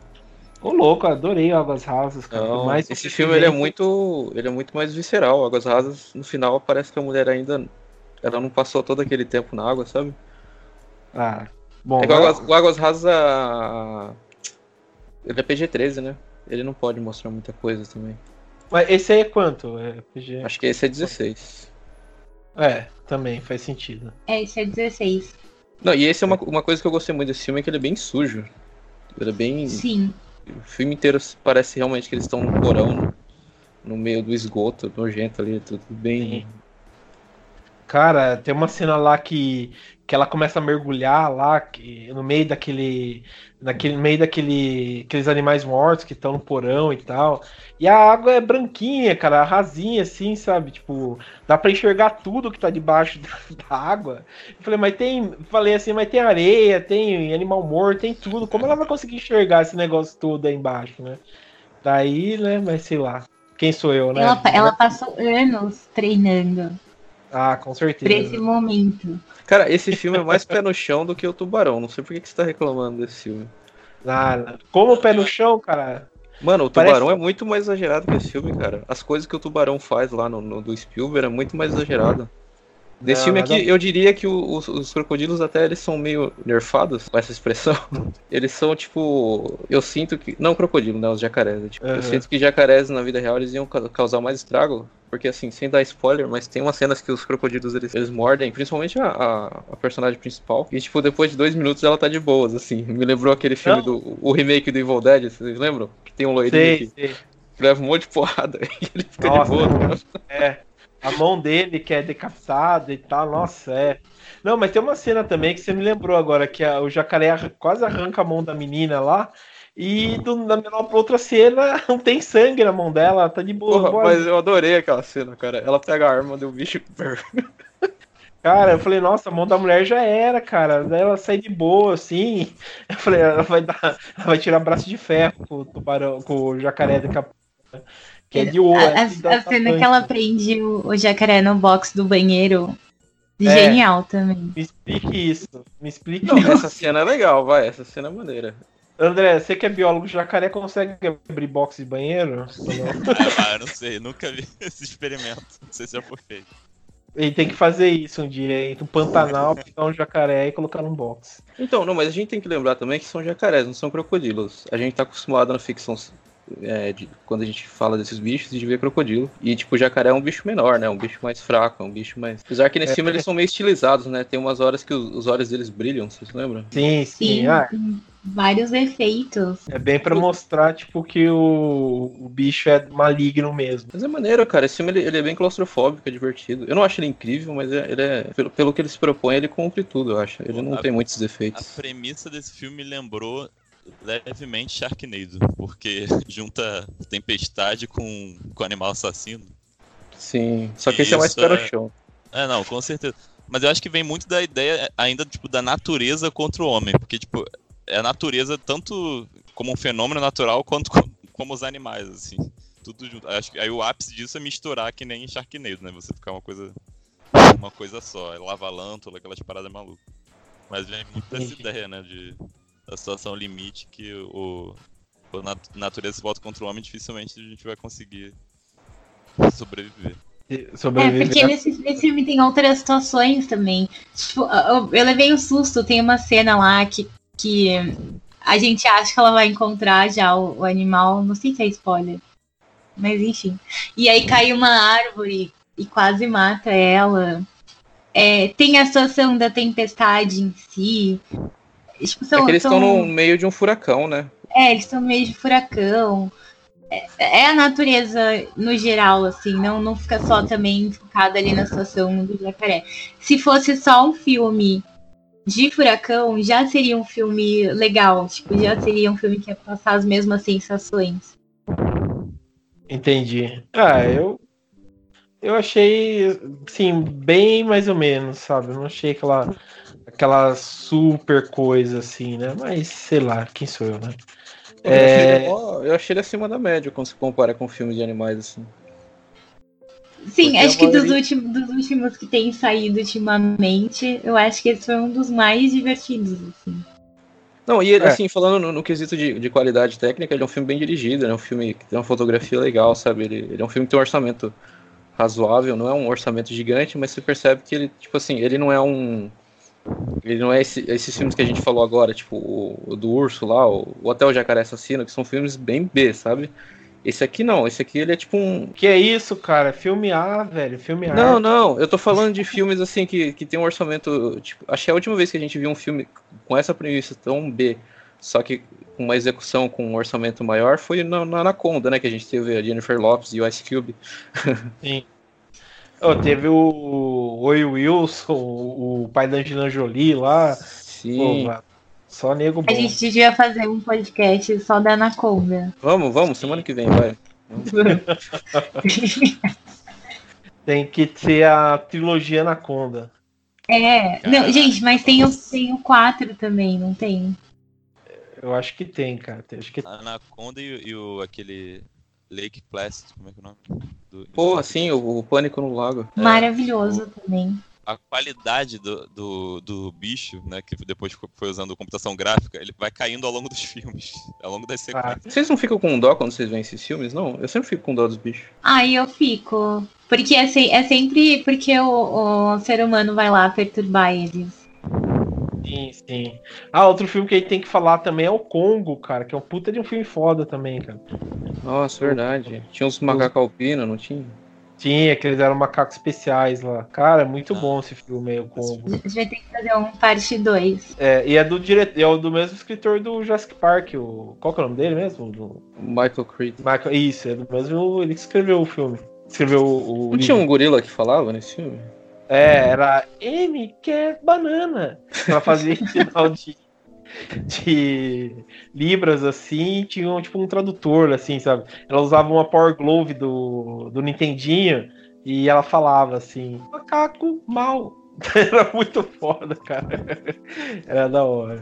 Ô louco, adorei Águas Rasas, cara. Não, mais esse filme ele é muito. Ele é muito mais visceral. Águas Rasas, no final, parece que a mulher ainda. Ela não passou todo aquele tempo na água, sabe? Ah. Bom. É o, Águas, o Águas Rasas. Ele é PG-13, né? Ele não pode mostrar muita coisa também. Mas esse aí é quanto? É PG... Acho que esse é 16. É, também faz sentido. É, esse é 16. Não, e esse é uma, uma coisa que eu gostei muito desse filme, é que ele é bem sujo. Ele é bem. Sim. O filme inteiro parece realmente que eles estão no porão, no, no meio do esgoto, nojento ali, tudo bem. Sim. Cara, tem uma cena lá que, que ela começa a mergulhar lá, que, no meio daquele. Naquele meio daquele. aqueles animais mortos que estão no porão e tal. E a água é branquinha, cara, rasinha, assim, sabe? Tipo, dá para enxergar tudo que tá debaixo da, da, água. Eu falei, mas tem. Falei assim, mas tem areia, tem animal morto, tem tudo. Como ela vai conseguir enxergar esse negócio todo aí embaixo, né? Daí, né, mas sei lá. Quem sou eu, né? Ela, ela passou anos treinando. Ah, com certeza. Pra esse momento. Cara, esse filme é mais pé no chão do que o Tubarão. Não sei por que, que você tá reclamando desse filme. Nada. Como pé no chão, cara? Mano, o Tubarão Parece... é muito mais exagerado que esse filme, cara. As coisas que o Tubarão faz lá no, no do Spielberg é muito mais exagerado. Desse filme aqui, eu diria que os, os, crocodilos até eles são meio nerfados com essa expressão. Eles são tipo. Eu sinto que. Não crocodilo, né? Os jacarés. Tipo, uhum. Eu sinto que jacarés na vida real eles iam causar mais estrago. Porque assim, sem dar spoiler, mas tem umas cenas que os crocodilos eles, eles mordem, principalmente a, a, a, personagem principal. E tipo, depois de dois minutos ela tá de boas, assim. Me lembrou aquele filme não. do. O remake do Evil Dead, vocês lembram? Que tem um loirinho sei, que, sei. leva um monte de porrada e ele fica Nossa, de boa. É. A mão dele que é decapitada e tal, nossa, é. Não, mas tem uma cena também que você me lembrou agora, que a, o jacaré quase arranca a mão da menina lá. E do, da menor pra outra cena não tem sangue na mão dela, tá de boa. Porra, mas eu adorei aquela cena, cara. Ela pega a arma do bicho. Cara, eu falei, nossa, a mão da mulher já era, cara. Daí ela sai de boa, assim. Eu falei, ela vai dar. Ela vai tirar braço de ferro com o tubarão, com o jacaré pouco. Que é de ouro. A, a, a cena que ela prende o, o, jacaré no box do banheiro. É, genial também. Me explique isso. Me explique Não. Essa cena é legal, vai. Essa cena é maneira. André, você que é biólogo, jacaré consegue abrir box de banheiro? ah, eu não sei, nunca vi esse experimento. Não sei se já foi feito. Ele tem que fazer isso um dia, ir no Pantanal, pegar um jacaré e colocar num box. Então, não, mas a gente tem que lembrar também que são jacarés, não são crocodilos. A gente tá acostumado na ficção é, de, quando a gente fala desses bichos, de ver crocodilo. E, tipo, o jacaré é um bicho menor, né? Um bicho mais fraco, é um bicho mais. Apesar que nesse é. filme eles são meio estilizados, né? Tem umas horas que os, os olhos deles brilham, vocês lembram? Sim, sim. sim ah. Vários efeitos. É bem para mostrar, tipo, que o, o bicho é maligno mesmo. Mas é maneiro, cara. Esse filme ele, ele é bem claustrofóbico, é divertido. Eu não acho ele incrível, mas é, ele é. Pelo, pelo que ele se propõe, ele cumpre tudo, eu acho. Ele não a, tem muitos defeitos. A premissa desse filme lembrou levemente Sharknado, porque junta tempestade com, com animal assassino. Sim, só que esse é mais no é- chão. É, não, com certeza. Mas eu acho que vem muito da ideia ainda, tipo, da natureza contra o homem. Porque, tipo, é a natureza tanto como um fenômeno natural quanto como, como os animais, assim. Tudo junto. Acho que aí o ápice disso é misturar que nem Sharknado, né? Você ficar uma coisa uma coisa só. É lava-lântula, aquelas paradas malucas. Mas vem muito dessa ideia, né? De a situação limite que o, a natureza se volta contra o homem, dificilmente a gente vai conseguir sobreviver. sobreviver. É, porque nesse, nesse filme tem outras situações também. Tipo, eu, eu levei um susto, tem uma cena lá que, que a gente acha que ela vai encontrar já o, o animal, não sei se é spoiler. Mas enfim. E aí cai uma árvore e quase mata ela. É, tem a situação da tempestade em si. Tipo, são, é que eles estão no meio de um furacão, né? É, eles estão no meio de furacão. É, é, a natureza no geral, assim, não, não fica só também focada ali na situação do jacaré. Se fosse só um filme de furacão, já seria um filme legal. Tipo, já seria um filme que ia passar as mesmas sensações. Entendi. Ah, eu. Eu achei, sim, bem mais ou menos, sabe? Eu não achei aquela aquela super coisa assim, né? Mas sei lá, quem sou eu, né? É... Eu achei ele acima da média quando se compara com filmes de animais assim. Sim, Porque acho que maioria... dos, últimos, dos últimos que tem saído ultimamente, eu acho que esse foi um dos mais divertidos, assim. Não, e é. assim, falando no, no quesito de, de, qualidade técnica, ele é um filme bem dirigido, é um filme que tem uma fotografia legal, sabe? Ele, ele, é um filme que tem um orçamento razoável, não é um orçamento gigante, mas você percebe que ele, tipo assim, ele não é um. Ele não é esse, esses filmes que a gente falou agora, tipo o, o do Urso lá, o, o Hotel Jacaré Assassino, que são filmes bem B, sabe? Esse aqui não, esse aqui ele é tipo um. Que é isso, cara? Filme A, velho, filme A. Não, não, eu tô falando de filmes assim que, que tem um orçamento. Tipo, achei a última vez que a gente viu um filme com essa premissa tão B, só que com uma execução com um orçamento maior, foi na, na Anaconda, né? Que a gente teve a Jennifer Lopes e o Ice Cube. Sim. Oh, teve o Oi Wilson, o pai da Angelina Jolie lá. Sim. Pô, só nego bom. A gente devia fazer um podcast só da Anaconda. Vamos, vamos, semana que vem, vai. tem que ter a trilogia Anaconda. É, não, gente, mas tem o, tem o 4 também, não tem? Eu acho que tem, cara. Acho que... Anaconda e, e o, aquele Lake Placid, como é que é o nome? Do... Pô, sim, o, o Pânico no Lago. Maravilhoso é, também a qualidade do, do, do, bicho, né, que depois foi usando computação gráfica, ele vai caindo ao longo dos filmes, ao longo das sequências. Ah, vocês não ficam com dó quando vocês veem esses filmes? Não, eu sempre fico com dó dos bichos. Ah, eu fico. Porque é, se, é sempre porque o, o ser humano vai lá perturbar eles. Sim, sim. Ah, outro filme que a gente tem que falar também é o Congo, cara, que é um puta de um filme foda também, cara. Nossa, verdade. Tinha uns macacos alpinos, não tinha? Tinha, que eles eram macacos especiais lá. Cara, é muito ah. bom esse filme aí, o Combo. A gente vai ter que fazer um parte 2. É, e é do diretor, é o do mesmo escritor do Jurassic Park, o. Qual que é o nome dele mesmo? Do... Michael Crichton. Michael... Isso, é do mesmo. Ele que escreveu o filme. Escreveu o. Não tinha um gorila que falava nesse filme? É, era M quer banana. Ela fazia sinal de de libras assim, tinha tipo um tradutor assim, sabe? Ela usava uma Power Glove do, do Nintendinho e ela falava assim: "Macaco mal". Era muito foda, cara. Era da hora.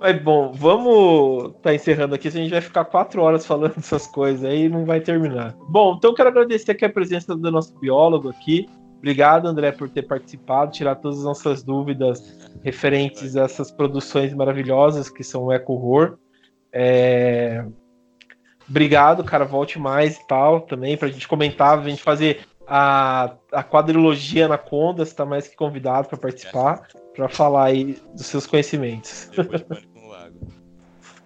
Mas bom, vamos tá encerrando aqui, a gente vai ficar quatro horas falando essas coisas aí e não vai terminar. Bom, então eu quero agradecer aqui a presença do nosso biólogo aqui. Obrigado, André, por ter participado, tirar todas as nossas dúvidas referentes a essas produções maravilhosas que são o Eco Horror. É... Obrigado, cara. Volte mais e tal também, pra gente comentar, a gente fazer a, a quadrilogia na Conda. Você tá mais que convidado para participar, para falar aí dos seus conhecimentos. Pânico no Lago.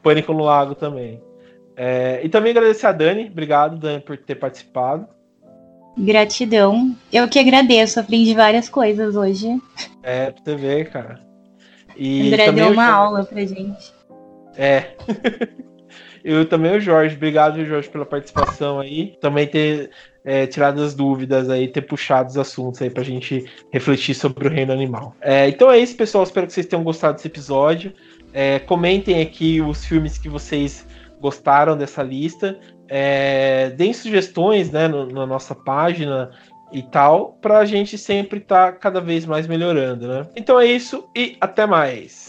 Pânico no Lago também. É... E também agradecer a Dani. Obrigado, Dani, por ter participado. Gratidão. Eu que agradeço, aprendi várias coisas hoje. É, pra você ver, cara. E André deu uma Jorge... aula pra gente. É. eu também o Jorge. Obrigado, Jorge, pela participação aí. Também ter é, tirado as dúvidas aí, ter puxado os assuntos aí pra gente refletir sobre o reino animal. É, então é isso, pessoal. Espero que vocês tenham gostado desse episódio. É, comentem aqui os filmes que vocês gostaram dessa lista. É, deem sugestões né, no, na nossa página e tal, para a gente sempre estar tá cada vez mais melhorando, né? Então é isso e até mais.